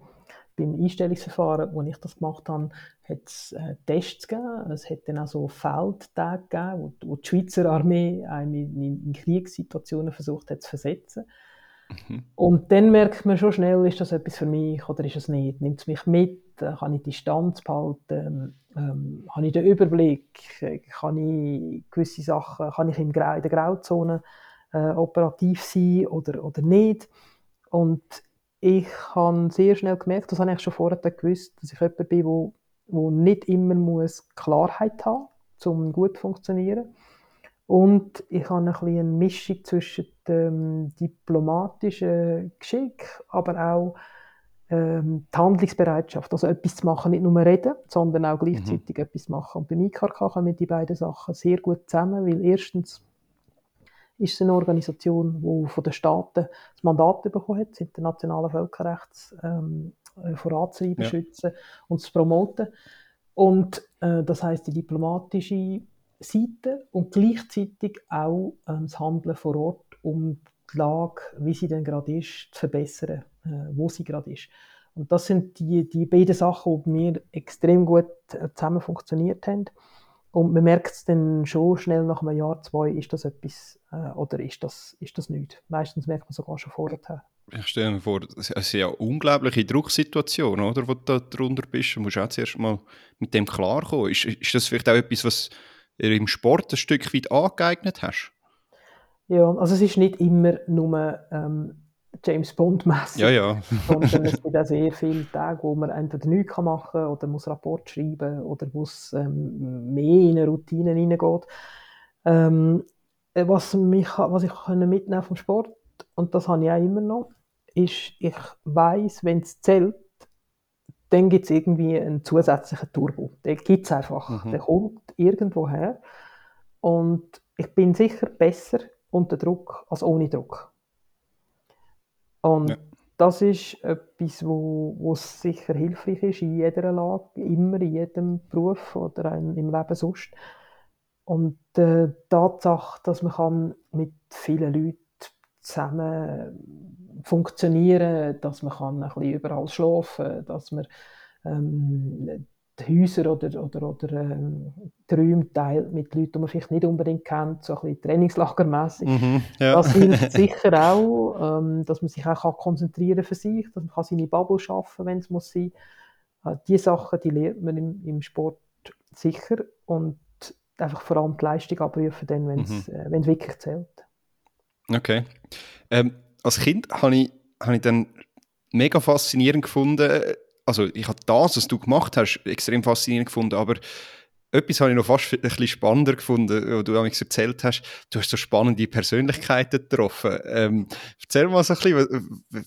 beim Einstellungsverfahren, wo ich das gemacht habe, hat es äh, Tests gegeben. Es hat dann auch so Feldtage gegeben, wo, die Schweizer Armee in, in, in Kriegssituationen versucht hat zu versetzen. Mhm. Und dann merkt man schon schnell, ist das etwas für mich oder ist es nicht? Nimmt es mich mit? Kann ich Distanz behalten? Ähm, habe ich den Überblick? Kann ich gewisse Sachen, kann ich in der Grauzone äh, operativ sein oder, oder nicht? Und ich habe sehr schnell gemerkt, das habe ich schon vorher gewusst, dass ich jemand bin, der wo nicht immer muss Klarheit haben muss, um gut zu funktionieren. Und ich habe ein bisschen eine Mischung zwischen dem diplomatischen Geschick, aber auch ähm, die Handlungsbereitschaft, also etwas zu machen, nicht nur reden, sondern auch gleichzeitig mhm. etwas machen. Und beim IKK kommen die beiden Sachen sehr gut zusammen, weil erstens ist es eine Organisation, die von den Staaten das Mandat bekommen hat, das internationale Völkerrechts ähm, äh, voranzutreiben, ja. schützen und zu promoten. Und äh, das heißt die diplomatische Seite und gleichzeitig auch äh, das Handeln vor Ort, um die Lage, wie sie denn gerade ist, zu verbessern, äh, wo sie gerade ist. Und das sind die, die beiden Sachen, die mir extrem gut äh, zusammen funktioniert haben. Und man merkt es dann schon schnell nach einem Jahr, zwei, ist das etwas äh, oder ist das, ist das nichts. Meistens merkt man sogar schon vorher ich stelle mir vor, es ist ja eine unglaubliche Drucksituation, oder, wo du da drunter bist. Du musst auch zuerst mal mit dem klarkommen. Ist, ist das vielleicht auch etwas, was im Sport ein Stück weit angeeignet hast? Ja, also es ist nicht immer nur ähm, James Bond-mässig. Ja, ja. sondern es gibt auch sehr viele Tage, wo man entweder nichts machen kann oder muss Rapport schreiben oder wo es ähm, mehr in eine Routine hineingeht. Ähm, was, mich, was ich mitnehmen vom Sport, und das habe ich auch immer noch, ist, ich weiß, wenn es zählt, dann gibt es irgendwie einen zusätzlichen Turbo. Den gibt es einfach. Mhm. Der kommt irgendwo her. Und ich bin sicher besser unter Druck als ohne Druck. Und ja. das ist etwas, wo, wo sicher hilfreich ist in jeder Lage, immer in jedem Beruf oder im Leben sonst. Und die Tatsache, dass man mit vielen Leuten zusammen funktionieren, dass man kann ein bisschen überall schlafen, dass man ähm, die Häuser oder, oder, oder ähm, die Räume teilt mit Leuten, die man vielleicht nicht unbedingt kennt, so ein bisschen trainingslagermässig. Mhm, ja. Das hilft sicher auch, ähm, dass man sich auch kann konzentrieren für sich, dass man kann seine Bubble schaffen, wenn es muss sein. Äh, die Sachen, die lernt man im, im Sport sicher und einfach vor allem die Leistung abrufen, wenn es mhm. äh, wirklich zählt. Okay. Ähm, als Kind habe ich, hab ich dann mega faszinierend gefunden, also ich habe das, was du gemacht hast, extrem faszinierend gefunden, aber etwas habe ich noch fast ein bisschen spannender gefunden, wo du damals erzählt hast, du hast so spannende Persönlichkeiten getroffen. Ähm, erzähl mal so ein bisschen,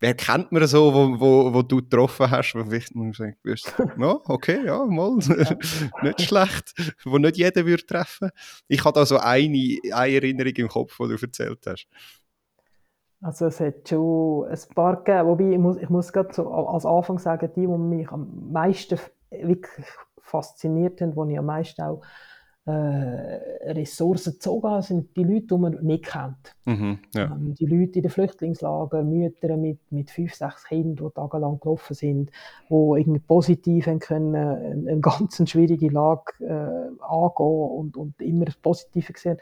wer kennt man so, wo, wo, wo du getroffen hast, wo vielleicht man sagt, ja, okay, ja, mal, nicht schlecht, wo nicht jeder würde treffen. Ich habe da so eine, eine Erinnerung im Kopf, die du erzählt hast. Also es hat schon ein paar gegeben, wobei ich muss, ich muss gerade so als Anfang sagen, die, die mich am meisten wirklich fasziniert haben, die ich am meisten auch äh, Ressourcen gezogen habe, sind die Leute, die man nicht kennt. Mhm, ja. ähm, die Leute in den Flüchtlingslagern, Mütter mit, mit fünf, sechs Kindern, die tagelang gelaufen sind, die irgendwie positiv können, eine, eine ganz schwierige Lage äh, angehen und, und immer das Positive sehen.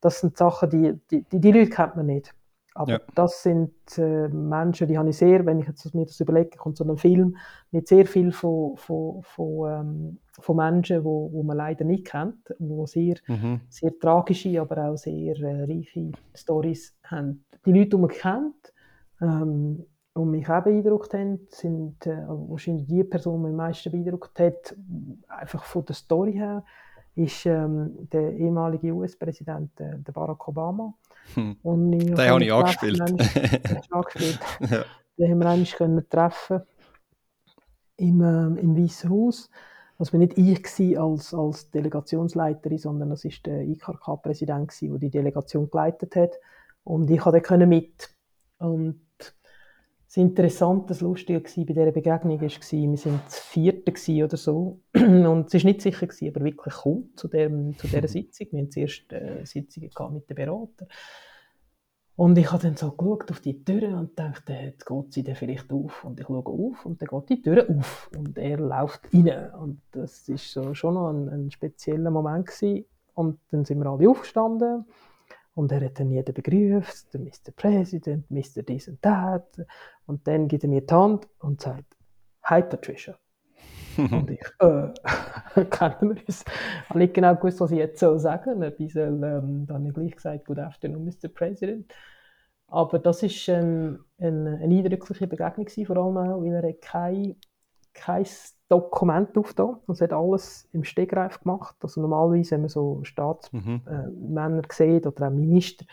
Das sind Sachen, die, die, die, die Leute kennt man nicht. Aber ja. das sind äh, Menschen, die habe ich sehr, wenn ich jetzt mir das überlege, kommt so ein Film mit sehr viel von, von, von, ähm, von Menschen, wo, wo man leider nicht kennt, wo sehr, mhm. sehr tragische, aber auch sehr äh, reiche Stories haben. Die Leute, die man kennt ähm, und mich auch beeindruckt haben, sind äh, wahrscheinlich die Person, die mich am meisten beeindruckt hat, einfach von der Story her, ist ähm, der ehemalige US-Präsident, äh, Barack Obama. Hm. Und ich den habe ich angespielt. ja. Den haben wir eigentlich können treffen im, äh, im Weißen Haus. Das war nicht ich als, als Delegationsleiterin, sondern das war der IKK-Präsident, der die Delegation geleitet hat. Und ich konnte mit. Und das Interessante, das Lustige bei dieser Begegnung war, wir waren das vierte oder so. Und es war nicht sicher, gewesen, aber wirklich kommt zu, dem, zu dieser Sitzung. Wir hatten zuerst äh, Sitzungen mit den Beratern. Und ich habe dann so geschaut auf die Tür und dachte, jetzt geht sie dann vielleicht auf. Und ich schaue auf und dann geht die Tür auf und er läuft rein. Und das war so schon noch ein, ein spezieller Moment gewesen. Und dann sind wir alle aufgestanden und er hat dann jeden begrüßt, der Mr. President, Mr. dies und das. Und dann gibt er mir die Hand und sagt, Hi Patricia. und ich, äh, kennen wir uns. Ich habe nicht genau gewusst, was ich jetzt so sagen soll. Ein bisschen, ähm, dann habe ich gleich gesagt, Good afternoon, Mr. President. Aber das war ähm, eine, eine eindrückliche Begegnung, gewesen, vor allem auch, weil er kein, kein Dokument aufgetan Es hat alles im Stegreif gemacht. Also normalerweise, wenn man so Staatsmänner mhm. äh, sieht oder auch Minister,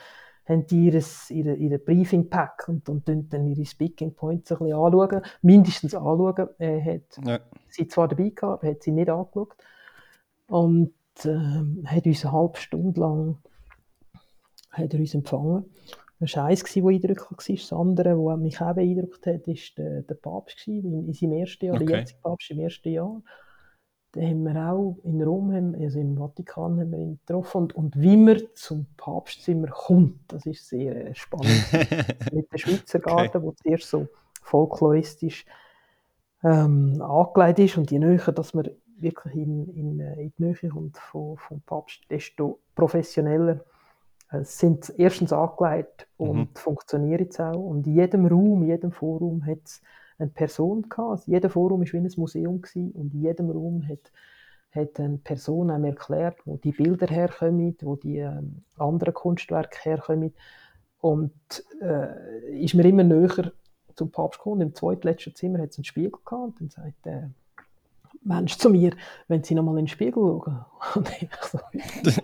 haben die ihres, ihre, ihre Briefing-Pack und, und dann ihre Speaking Points ein bisschen anschauen, mindestens anschauen. Er hat ja. sie zwar dabei gehabt, aber hat sie nicht angeschaut. Und ähm, hat uns eine halbe Stunde lang hat er uns empfangen. Das war eins, das eindrücklich war. Das andere, was mich auch beeindruckt hat, war der, der Papst in, in seinem ersten Jahr, okay. der jetzige Papst im ersten Jahr. Den haben wir auch in Rom, also im Vatikan, haben wir ihn getroffen. Und, und wie man zum Papstzimmer kommt, das ist sehr äh, spannend. Mit dem Schweizer Garten, okay. wo zuerst so folkloristisch ähm, angelegt ist und je näher, dass man wirklich in, in, äh, in die Nähe kommt vom, vom Papst, desto professioneller es sind erstens angelegt und mhm. funktionieren jetzt auch. Und in jedem Raum, in jedem Forum hat es eine Person gehabt. Also jeder Forum war wie ein Museum gewesen, und in jedem Raum hat, hat eine Person einem erklärt, wo die Bilder herkommen, wo die ähm, anderen Kunstwerke herkommen. Und äh, ist mir immer näher zum Papst gekommen. Im zweitletzten Zimmer hat es einen Spiegel gehabt und dann sagt er, Mensch zu mir, wenn sie nochmal in den Spiegel schauen. Und ich so,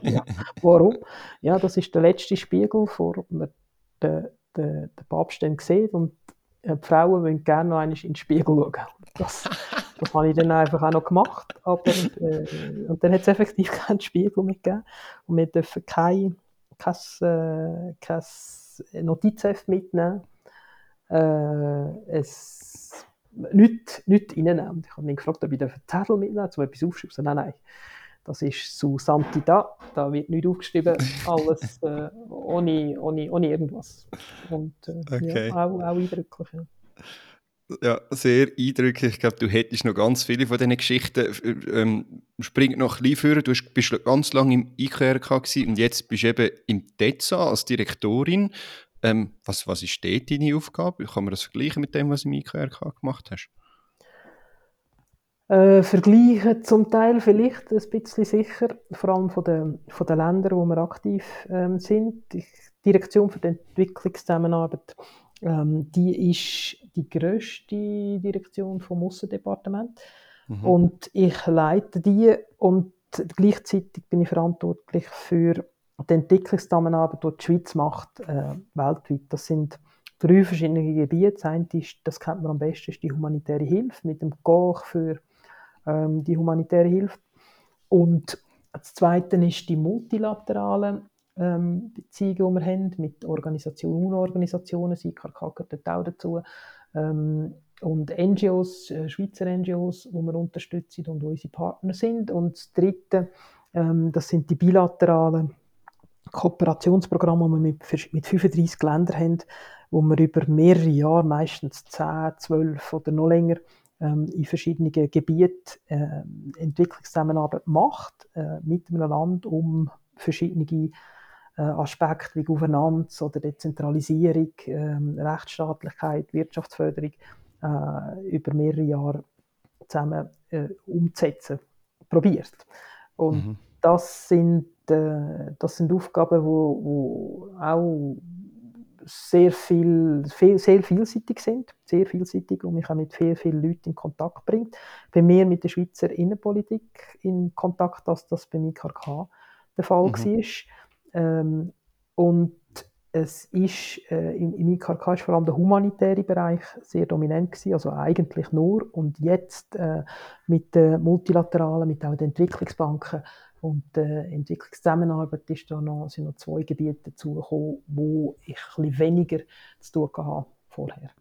ja, warum? Ja, das ist der letzte Spiegel, vor man den, den, den Papst dann sieht und die Frauen wollen gerne noch einmal in den Spiegel schauen. Das, das habe ich dann einfach auch noch gemacht. Aber, äh, und dann hat es effektiv keinen Spiegel mehr gegeben. Und wir dürfen kein, kein, äh, kein Notizheft mitnehmen. Äh, es nichts, nichts reinnehmen. Ich habe mich gefragt, ob ich einen Zettel mitnehmen darf, so etwas aufschreiben. Nein, nein. Das ist zu Santida. Da wird nichts aufgeschrieben. Alles äh, ohne, ohne, ohne irgendwas. Und äh, okay. ja, auch, auch eindrücklich. Ja. Ja, sehr eindrücklich. Ich glaube, du hättest noch ganz viele von diesen Geschichten. Ähm, spring noch ein bisschen. Du bist ganz lange im IKRK und jetzt bist du eben im DEZA als Direktorin. Ähm, was, was ist dort deine Aufgabe? Kann man das vergleichen mit dem, was du im IQRK gemacht hast? Äh, vergleichen zum Teil vielleicht ein bisschen sicher, vor allem von den, von den Ländern, wo wir aktiv ähm, sind. Die Direktion für die Entwicklungszusammenarbeit, ähm, die ist die grösste Direktion vom Aussendepartement. Mhm. Und ich leite die und gleichzeitig bin ich verantwortlich für die Entwicklungszusammenarbeit, die die Schweiz macht, äh, weltweit, das sind drei verschiedene Gebiete. Das eine ist, das kennt man am besten, ist die humanitäre Hilfe mit dem GOG für ähm, die humanitäre Hilfe. Und das zweite ist die multilateralen ähm, Beziehungen, die wir haben mit Organisationen, UNO-Organisationen, SIKAR gehört auch dazu, ähm, und NGOs, äh, Schweizer NGOs, die wir unterstützen und unsere Partner sind. Und das dritte, ähm, das sind die bilateralen Kooperationsprogramm, das wir mit, mit 35 Ländern haben, wo wir über mehrere Jahre, meistens 10, 12 oder noch länger, ähm, in verschiedenen Gebieten äh, Entwicklungszusammenarbeit macht, äh, mit einem Land, um verschiedene äh, Aspekte wie Governance oder Dezentralisierung, äh, Rechtsstaatlichkeit, Wirtschaftsförderung äh, über mehrere Jahre zusammen äh, umzusetzen probiert. Und mhm. das sind das sind Aufgaben, wo, wo auch sehr viel, viel, sehr vielseitig sind, sehr vielseitig und mich auch mit sehr vielen Leuten in Kontakt bringt. Bei mir mit der Schweizer Innenpolitik in Kontakt, dass das beim IKK der Fall mhm. war. Ähm, und es ist, äh, im, im IKK ist vor allem der humanitäre Bereich sehr dominant gewesen, also eigentlich nur. Und jetzt äh, mit den multilateralen, mit auch den Entwicklungsbanken und äh, Entwicklungszusammenarbeit ist da noch, sind noch zwei Gebiete dazugekommen, wo ich bisschen weniger zu tun hatte vorher.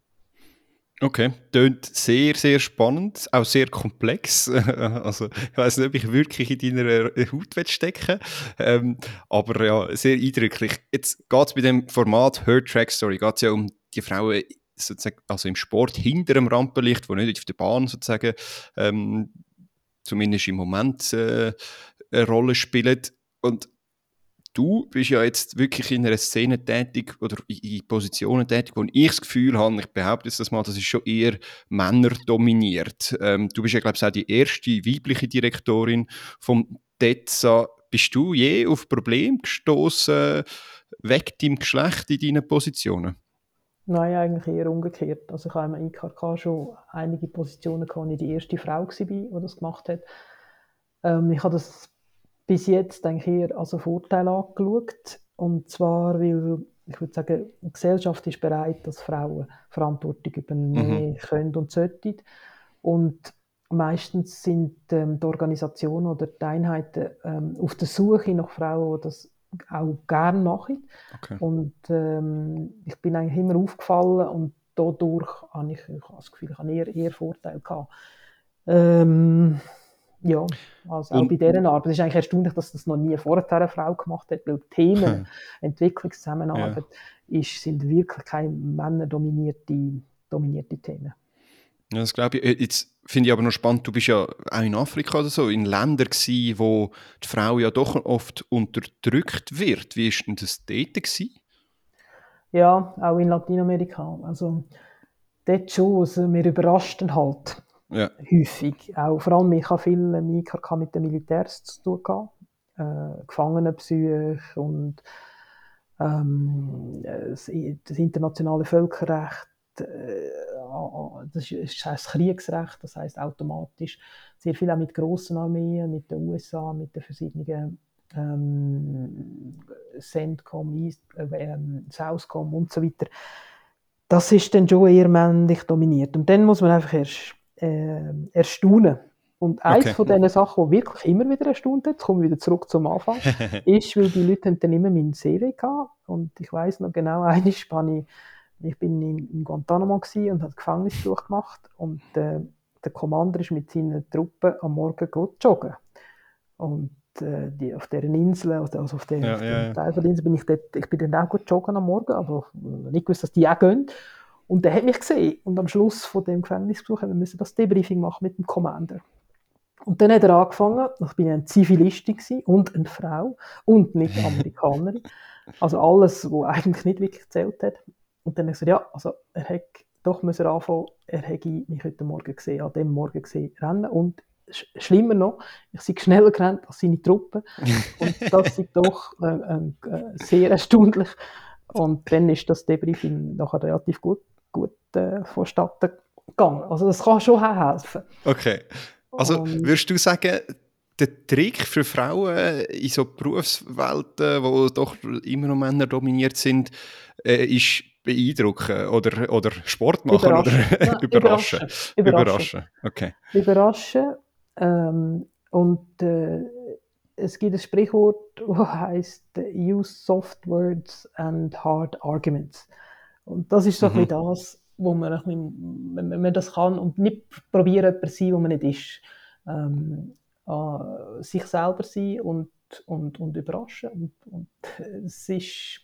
Okay, klingt sehr, sehr spannend, auch sehr komplex. also, ich weiß nicht, ob ich wirklich in deiner Haut stecken ähm, aber ja, sehr eindrücklich. Jetzt geht es bei dem Format Her Track Story geht's ja um die Frauen sozusagen, also im Sport hinter dem Rampenlicht, wo nicht auf der Bahn sozusagen, ähm, zumindest im Moment äh, eine Rolle spielen. Und du bist ja jetzt wirklich in einer Szene tätig oder in Positionen tätig, wo ich das Gefühl habe, ich behaupte jetzt das mal, das ist schon eher männerdominiert. Ähm, du bist ja, glaube ich, auch die erste weibliche Direktorin vom DEZA. Bist du je auf Probleme gestoßen weg deinem Geschlecht in deinen Positionen? Nein, eigentlich eher umgekehrt. Also ich habe im IKK schon einige Positionen gehabt, wo ich die erste Frau war, die das gemacht hat. Ähm, ich habe das bis jetzt eigentlich eher als einen Vorteil angeschaut. Und zwar, weil ich würde sagen, die Gesellschaft ist bereit, dass Frauen Verantwortung übernehmen mhm. können und sollten. Und meistens sind ähm, die Organisationen oder die Einheiten ähm, auf der Suche nach Frauen, die das auch gerne machen. Okay. Und ähm, ich bin eigentlich immer aufgefallen und dadurch habe ich, ich habe das Gefühl, ich habe eher, eher Vorteile gehabt. Ähm, ja, also auch bei dieser Arbeit. Es ist eigentlich erstaunlich, dass das noch nie vorher eine Frau gemacht hat, weil Themen, Entwicklungszusammenarbeit, ja. ist, sind wirklich keine männerdominierte dominierte Themen. Ja, das glaube ich. Äh, jetzt finde ich aber noch spannend, du bist ja auch in Afrika oder so, in Ländern gewesen, wo die Frau ja doch oft unterdrückt wird. Wie war denn das dort? Gewesen? Ja, auch in Lateinamerika. Also dort schon, also, wir überraschten halt ja. häufig. Auch, vor allem, ich habe viel im IKK mit den Militärs zu tun gehabt. Äh, Gefangenenpsyche und ähm, das, das, internationale Völkerrecht, äh, das ist das Kriegsrecht, das heißt automatisch sehr viel auch mit grossen Armeen, mit den USA, mit den verschiedenen ähm, CENTCOM, East, äh, Southcom und so weiter. Das ist dann schon eher männlich dominiert. Und dann muss man einfach erst äh, erstaunen. Und eines okay. von diesen Sachen, die wirklich immer wieder erstaunt hat, jetzt kommen wir wieder zurück zum Anfang, ist, weil die Leute dann immer meine Serie hatten. Und ich weiß noch genau, einmal bin ich, ich bin in, in Guantanamo und habe Gefängnisbesuch gemacht und äh, der Commander ist mit seinen Truppen am Morgen joggen. Und äh, die, auf dieser Insel, also auf dem ja, ja, Teil von der Insel, bin ich dort, ich bin dann auch gut joggen am Morgen, aber nicht gewusst, dass die auch gehen. Und der hat mich gesehen. Und am Schluss von dem Gefängnisbesuch haben wir das Debriefing machen mit dem Commander. Und dann hat er angefangen, ich bin eine Zivilistin und eine Frau und nicht Amerikanerin. Also alles, was eigentlich nicht wirklich gezählt hat. Und dann hat er gesagt, ja, also er hat doch müssen anfangen, er hätte mich heute Morgen gesehen, an dem Morgen gesehen, rennen. Und schlimmer noch, ich bin schneller gerannt als seine Truppen. Und das ist doch äh, äh, sehr erstaunlich. Und dann ist das Debriefing nachher relativ gut äh, vonstatten gegangen. Also das kann schon helfen. Okay. Also Und, würdest du sagen, der Trick für Frauen in so Berufswelten, wo doch immer noch Männer dominiert sind, äh, ist beeindrucken oder, oder Sport machen überraschen. oder ja, überraschen. überraschen. Überraschen. Okay. Überraschen. Ähm, und äh, es gibt ein Sprichwort, das heißt Use soft words and hard arguments. Und das ist so mhm. ein bisschen das, wo man, ein bisschen, wenn man das kann und nicht probieren, zu sein, wo man nicht ist. Ähm, äh, sich selber sein und, und, und überraschen. Und, und es ist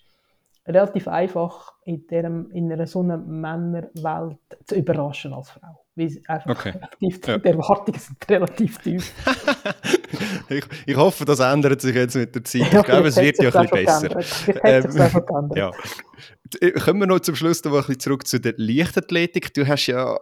relativ einfach, in, diesem, in einer so einer Männerwelt zu überraschen als Frau. Weil einfach okay. relativ, ja. die Erwartungen sind relativ tief. ich, ich hoffe, das ändert sich jetzt mit der Zeit. Ich glaube, es wird ja ein bisschen besser. Ähm, ja. Kommen wir noch zum Schluss noch ein bisschen zurück zu der Leichtathletik. Du hast ja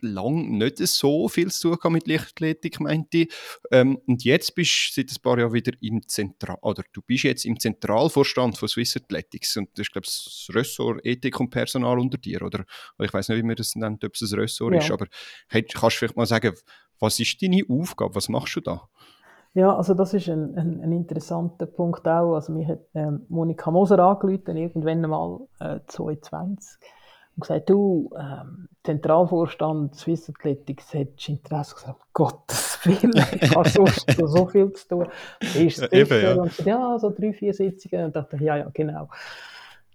lang nicht so viel zu tun mit Leichtathletik, meinte ich. Ähm, und jetzt bist du seit ein paar Jahren wieder im Zentral, oder du bist jetzt im Zentralvorstand von Swiss Athletics und das ist, glaube ich, das Ressort Ethik und Personal unter dir, oder? Ich weiß nicht, wie man das nennt, ob es ein Ressort ja. ist, aber hey, kannst du vielleicht mal sagen, was ist deine Aufgabe, was machst du da? Ja, also das ist ein, ein, ein interessanter Punkt auch. Also mir hat ähm, Monika Moser angerufen, irgendwann einmal äh, 2020 und gesagt, du, ähm, Zentralvorstand Swiss Athletics, hättest Interesse gesagt, Gottes Willen, ich habe sonst so, viel zu tun. Ist Ja, eben, ja. Und gesagt, ja, so drei, vier Sitzungen. Und dachte ich, ja, ja, genau.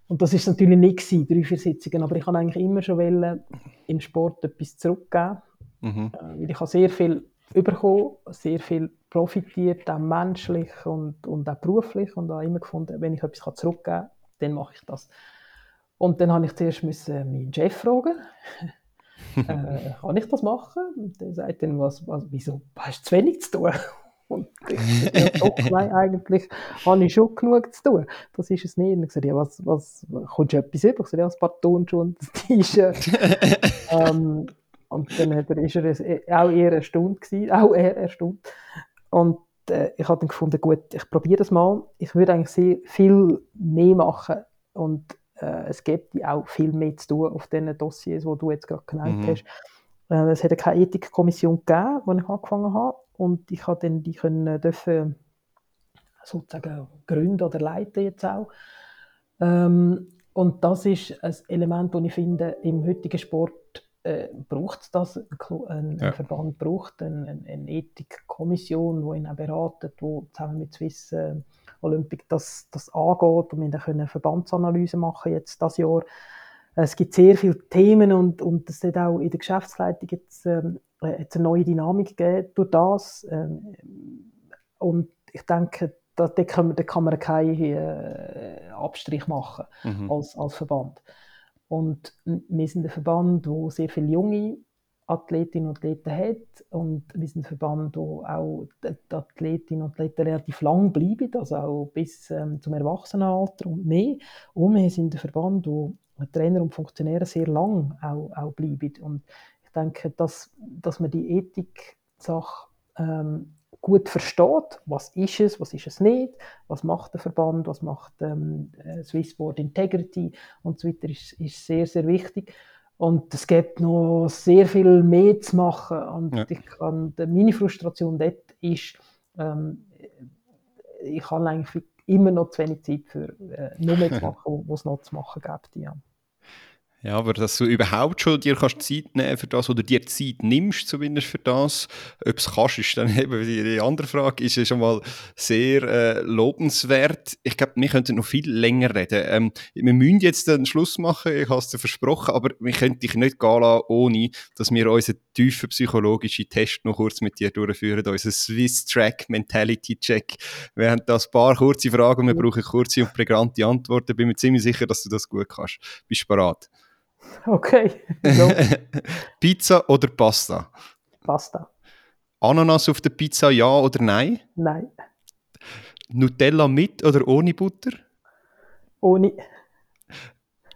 Und das ist natürlich nicht gewesen, drei, vier Sitzungen, aber ich kann eigentlich immer schon wollen, im Sport etwas zurückgeben. Mhm. Äh, weil ich habe sehr viel bekommen, sehr viel profitiert, auch menschlich und, und auch beruflich und habe immer gefunden, wenn ich etwas zurückgeben kann, dann mache ich das. Und dann habe ich zuerst müssen meinen Chef fragen, äh, kann ich das machen? Und der sagt dann, was, was, wieso, hast du zu wenig zu tun? Und ich ja, doch, nein, eigentlich habe ich schon genug zu tun. Das ist es nicht. Und ich gesagt, ja, was, was, kommst du etwas über? Ich gesagt, ja, ein paar Turnschuhe und ein T-Shirt. ähm, und dann hat er, ist er auch eher erstaunt gewesen, auch er erstaunt. Und äh, ich habe dann gefunden, gut, ich probiere das mal. Ich würde eigentlich sehr viel mehr machen und äh, es gibt auch viel mehr zu tun auf diesen Dossiers, die du jetzt gerade genannt Mhm. hast. Äh, es hat keine Ethikkommission gegeben, als ich angefangen habe und ich habe dann die können, dürfen sozusagen gründen oder leiten jetzt auch. Ähm, und das ist ein Element, das ich finde, im heutigen Sport äh, braucht es das. Ein, Ja. Verband braucht eine, eine, eine Ethikkommission, die ihn auch beratet, die zusammen mit Swiss äh, Olympic das, das angeht. Und wir können eine Verbandsanalyse machen jetzt das Jahr. Es gibt sehr viele Themen und, und es hat auch in der Geschäftsleitung jetzt, ähm, äh, jetzt eine neue Dynamik gegeben durch das. Ähm, und ich denke, da, da, kann, man- da kann man keinen äh, Abstrich machen Mhm. als, als Verband. Und wir sind ein Verband, der sehr viele junge Athletinnen und Athleten hat und wir sind ein Verband, wo auch die Athletinnen und Athleten relativ lang bleiben, also auch bis ähm, zum Erwachsenenalter und mehr. Und wir sind ein Verband, wo Trainer und Funktionäre sehr lang auch, auch bleiben. Und ich denke, dass, dass man die Ethik-Sache ähm, gut versteht, was ist es, was ist es nicht, was macht der Verband, was macht ähm, äh, Swiss Sport Integrity und so weiter, ist, ist sehr, sehr wichtig. Und es gibt noch sehr viel mehr zu machen. Und Ja. ich kann, meine Frustration dort ist, ähm, ich habe eigentlich immer noch zu wenig Zeit für äh, noch mehr zu machen, was es noch zu machen gibt. Ja. Ja, aber dass du überhaupt schon dir kannst Zeit nehmen für das oder dir Zeit nimmst, zumindest für das, ob es kannst, ist dann eben die, andere Frage, ist ja schon mal sehr äh, lobenswert. Ich glaube, wir könnten noch viel länger reden. Ähm, wir müssen jetzt einen Schluss machen, ich habe es dir versprochen, aber wir können dich nicht gehen lassen, ohne dass wir unseren tiefen psychologischen Test noch kurz mit dir durchführen, unseren Swiss Track Mentality Check. Wir haben da ein paar kurze Fragen, wir brauchen kurze und prägnante Antworten. Bin mir ziemlich sicher, dass du das gut kannst. Bist du bereit? Okay, so, Pizza oder Pasta? Pasta. Ananas auf der Pizza, ja oder nein? Nein, Nutella mit oder ohne Butter? ohne.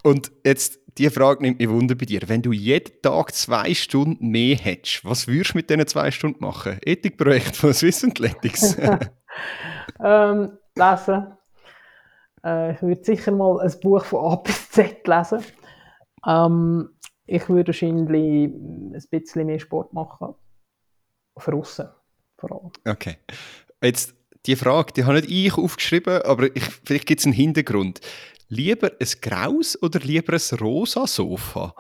Und jetzt, die Frage nimmt mich Wunder bei dir. Wenn du jeden Tag zwei Stunden mehr hättest, was würdest du mit diesen zwei Stunden machen? Ethikprojekt von Swiss Athletics. Ähm, lesen. Äh, ich würde sicher mal ein Buch von A bis Z lesen. Ähm, ich würde wahrscheinlich ein bisschen mehr Sport machen. Von außen vor allem. okay. Jetzt, die Frage, die habe nicht ich aufgeschrieben, aber ich, vielleicht gibt es einen Hintergrund. Lieber ein graues oder lieber ein rosa Sofa?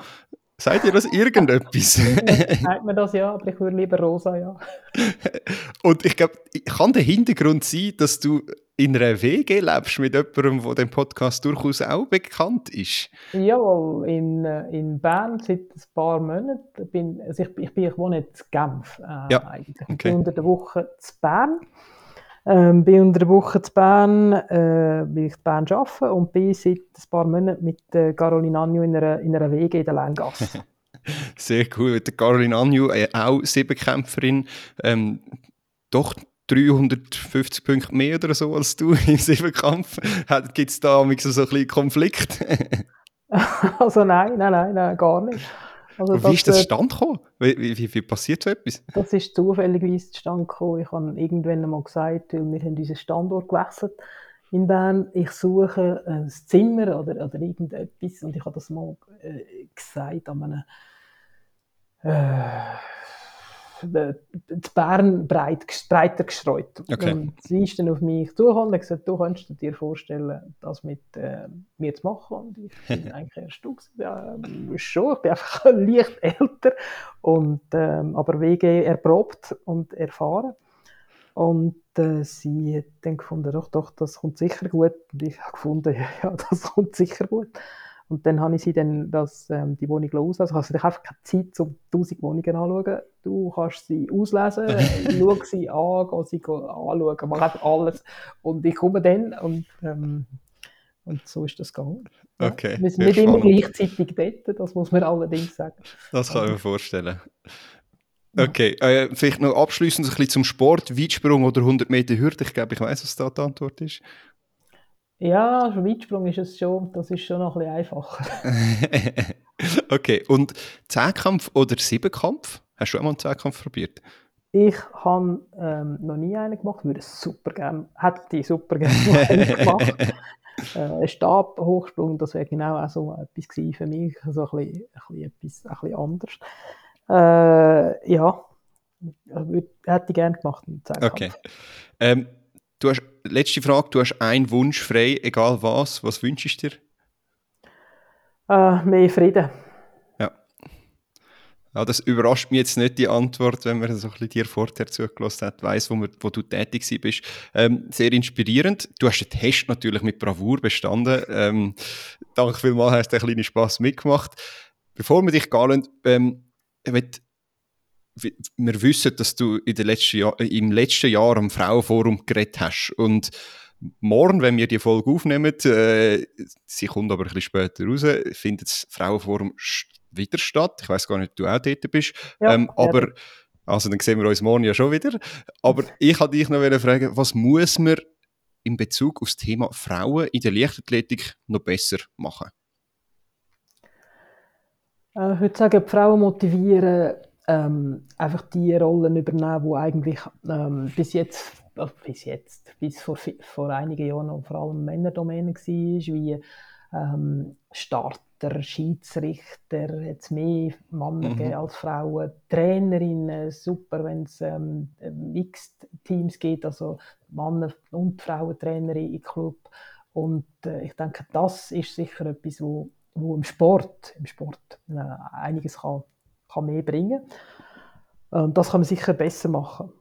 Sagt ihr das irgendetwas? Sagt man das ja, aber ich würde lieber rosa, ja. Und ich glaube, kann der Hintergrund sein, dass du in einer WG lebst mit jemandem, der dem Podcast durchaus auch bekannt ist? Jawohl, in, äh, in Bern seit ein paar Monaten. Bin, also ich, ich, bin, ich wohne in Genf äh, Ja, eigentlich. Ich okay. bin unter der Woche zu Bern. Ähm, bin unter der Woche zu Bern, äh, will ich in Bern arbeiten und bin seit ein paar Monaten mit äh, Caroline Agnew in einer, in einer WG in der Längasse. Sehr cool. Die Caroline Agnew, äh, auch Siebenkämpferin, ähm, doch 350 Punkte mehr oder so als du im Siebenkampf. Gibt es da so ein bisschen Konflikt? also nein, nein, nein, nein, gar nicht. Also Wie ist das stand gekommen? Wie, wie, wie, wie passiert so etwas? Das ist zufälligerweise zustande gekommen. Ich habe irgendwann einmal gesagt, weil wir haben unseren Standort gewechselt in Bern. Ich suche ein Zimmer oder, oder irgendetwas. Und ich habe das mal äh, gesagt an einem, äh, die Bern breit, breiter gestreut. Okay. Und sie ist dann auf mich zugekommen und gesagt, du könntest dir vorstellen, das mit äh, mir zu machen. Und ich bin eigentlich erst du. Ja, schon, ich bin einfach leicht älter, und, ähm, aber WG erprobt und erfahren. Und äh, sie hat dann gefunden, doch, doch, das kommt sicher gut. Und ich habe gefunden, ja, das kommt sicher gut. Und dann habe ich sie dann das, ähm, die Wohnung auslesen. Also ich habe einfach keine Zeit, um 1000 Wohnungen anzuschauen. Du kannst sie auslesen, schau sie an, geh sie anschauen, mach einfach alles. Und ich komme dann und, ähm, und so ist das gegangen. Ja. Okay. Wir sind nicht immer gleichzeitig dort, das muss man allerdings sagen. Das kann ich mir vorstellen. Okay, äh, vielleicht noch abschließend ein bisschen zum Sport. Weitsprung oder 100 Meter Hürde. Ich glaube, ich weiß, was da die Antwort ist. Ja, für Weitsprung ist es schon, das ist schon noch ein bisschen einfacher. okay, und Zehnkampf oder Siebenkampf? Hast du schon einmal einen Zehnkampf probiert? Ich habe ähm, noch nie einen gemacht, würde es super gerne, hätte ich super gerne gemacht. äh, ein Stabhochsprung, das wäre genau auch so etwas gewesen für mich, so ein bisschen, ein bisschen, etwas, ein bisschen anders. Äh, ja, würde, hätte ich gerne gemacht. Okay. Ähm, du hast, letzte Frage, du hast einen Wunsch frei, egal was. Was wünschst du dir? Äh, mehr Frieden. Ja. ja. Das überrascht mich jetzt nicht, die Antwort, wenn man so ein bisschen dir vorher zugelassen hat, weiss, wo, wo du tätig bist. Ähm, sehr inspirierend. Du hast den Test natürlich mit Bravour bestanden. Ähm, danke vielmals, hast du einen kleinen Spass mitgemacht. Bevor wir dich gehen ähm, wir wissen, dass du letzten Jahr, im letzten Jahr am Frauenforum geredet hast. Und morgen, wenn wir die Folge aufnehmen, äh, sie kommt aber ein bisschen später raus, findet das Frauenforum wieder statt. Ich weiß gar nicht, ob du auch dort bist. Ja, ähm, aber, also dann sehen wir uns morgen ja schon wieder. Aber ich wollte dich noch fragen, was muss man in Bezug auf das Thema Frauen in der Leichtathletik noch besser machen? Äh, ich würde sagen, die Frauen motivieren, ähm, einfach die Rollen übernehmen, die eigentlich ähm, bis jetzt, äh, bis jetzt, bis vor, vor einigen Jahren noch vor allem Männerdomäne war, wie ähm, Starter, Schiedsrichter, jetzt mehr Männer mhm. als Frauen, Trainerinnen, super, wenn es ähm, Mixed Teams gibt, also Männer- und Frauentrainer im Club. Und äh, ich denke, das ist sicher etwas, wo wo im Sport, im Sport äh, einiges kann, kann mehr bringen kann. das kann man sicher besser machen.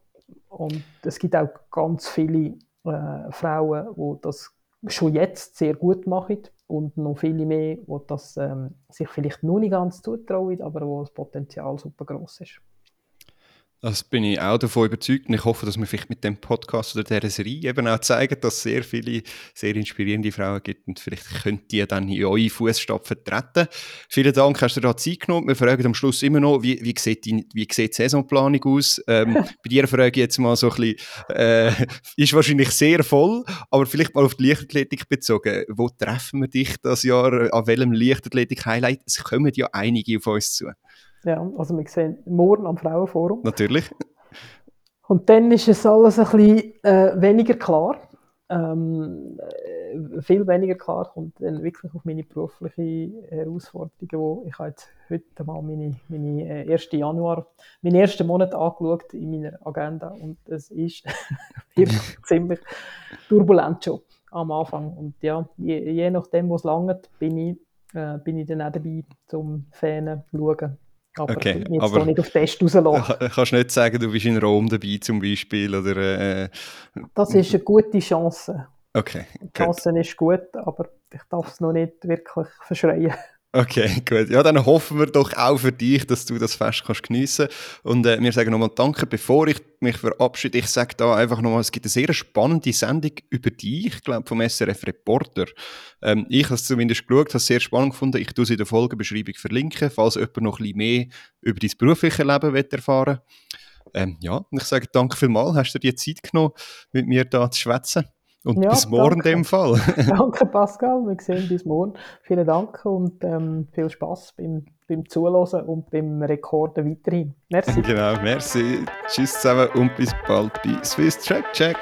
Und es gibt auch ganz viele äh, Frauen, die das schon jetzt sehr gut machen und noch viele mehr, die das ähm, sich vielleicht noch nicht ganz zutrauen, aber wo das Potenzial super groß ist. Das bin ich auch davon überzeugt und ich hoffe, dass wir vielleicht mit dem Podcast oder dieser Serie eben auch zeigen, dass es sehr viele sehr inspirierende Frauen gibt und vielleicht könnt ihr dann in eure Fußstapfen treten. Vielen Dank, hast du da Zeit genommen. Wir fragen am Schluss immer noch, wie, wie, sieht, die, wie sieht die Saisonplanung aus? Ähm, bei dir frage ich jetzt mal so ein bisschen, äh, ist wahrscheinlich sehr voll, aber vielleicht mal auf die Leichtathletik bezogen. Wo treffen wir dich das Jahr? An welchem Leichtathletik-Highlight? Es kommen ja einige auf uns zu. Ja, also wir sehen morgen am Frauenforum. Natürlich. Und dann ist es alles ein bisschen äh, weniger klar. Ähm, äh, viel weniger klar kommt dann wirklich auf meine berufliche Herausforderungen, wo ich habe jetzt heute mal meine, meine äh, erste Januar, meinen ersten Monat angeschaut in meiner Agenda und es ist wirklich ziemlich turbulent schon am Anfang. Und ja, je, je nachdem, wo es langt, bin ich, äh, bin ich dann auch dabei zum Fähnen schauen aber okay, jetzt aber nicht auf Test rauslassen. Kannst nicht sagen, du bist in Rom dabei zum Beispiel? Oder, äh, das ist eine gute Chance. Okay. Die Chance gut. ist gut, aber ich darf es noch nicht wirklich verschreien. Okay, gut. Ja, dann hoffen wir doch auch für dich, dass du das Fest kannst geniessen Und äh, wir sagen nochmal Danke, bevor ich mich verabschiede. Ich sage da einfach nochmal, es gibt eine sehr spannende Sendung über dich, ich glaube vom SRF Reporter. Ähm, ich habe es zumindest geschaut, habe es sehr spannend gefunden. Ich tue sie in der Folgenbeschreibung verlinken, falls jemand noch ein bisschen mehr über dein berufliche Leben will erfahren ähm, Ja, und ich sage danke vielmals, hast du dir die Zeit genommen, mit mir da zu schwätzen. Und ja, bis morgen in dem Fall. danke Pascal, wir sehen bis morgen. Vielen Dank und ähm, viel Spaß beim, beim Zuhören und beim Rekorden weiterhin. Merci. Genau, merci. Tschüss zusammen und bis bald bei Swiss Track Check.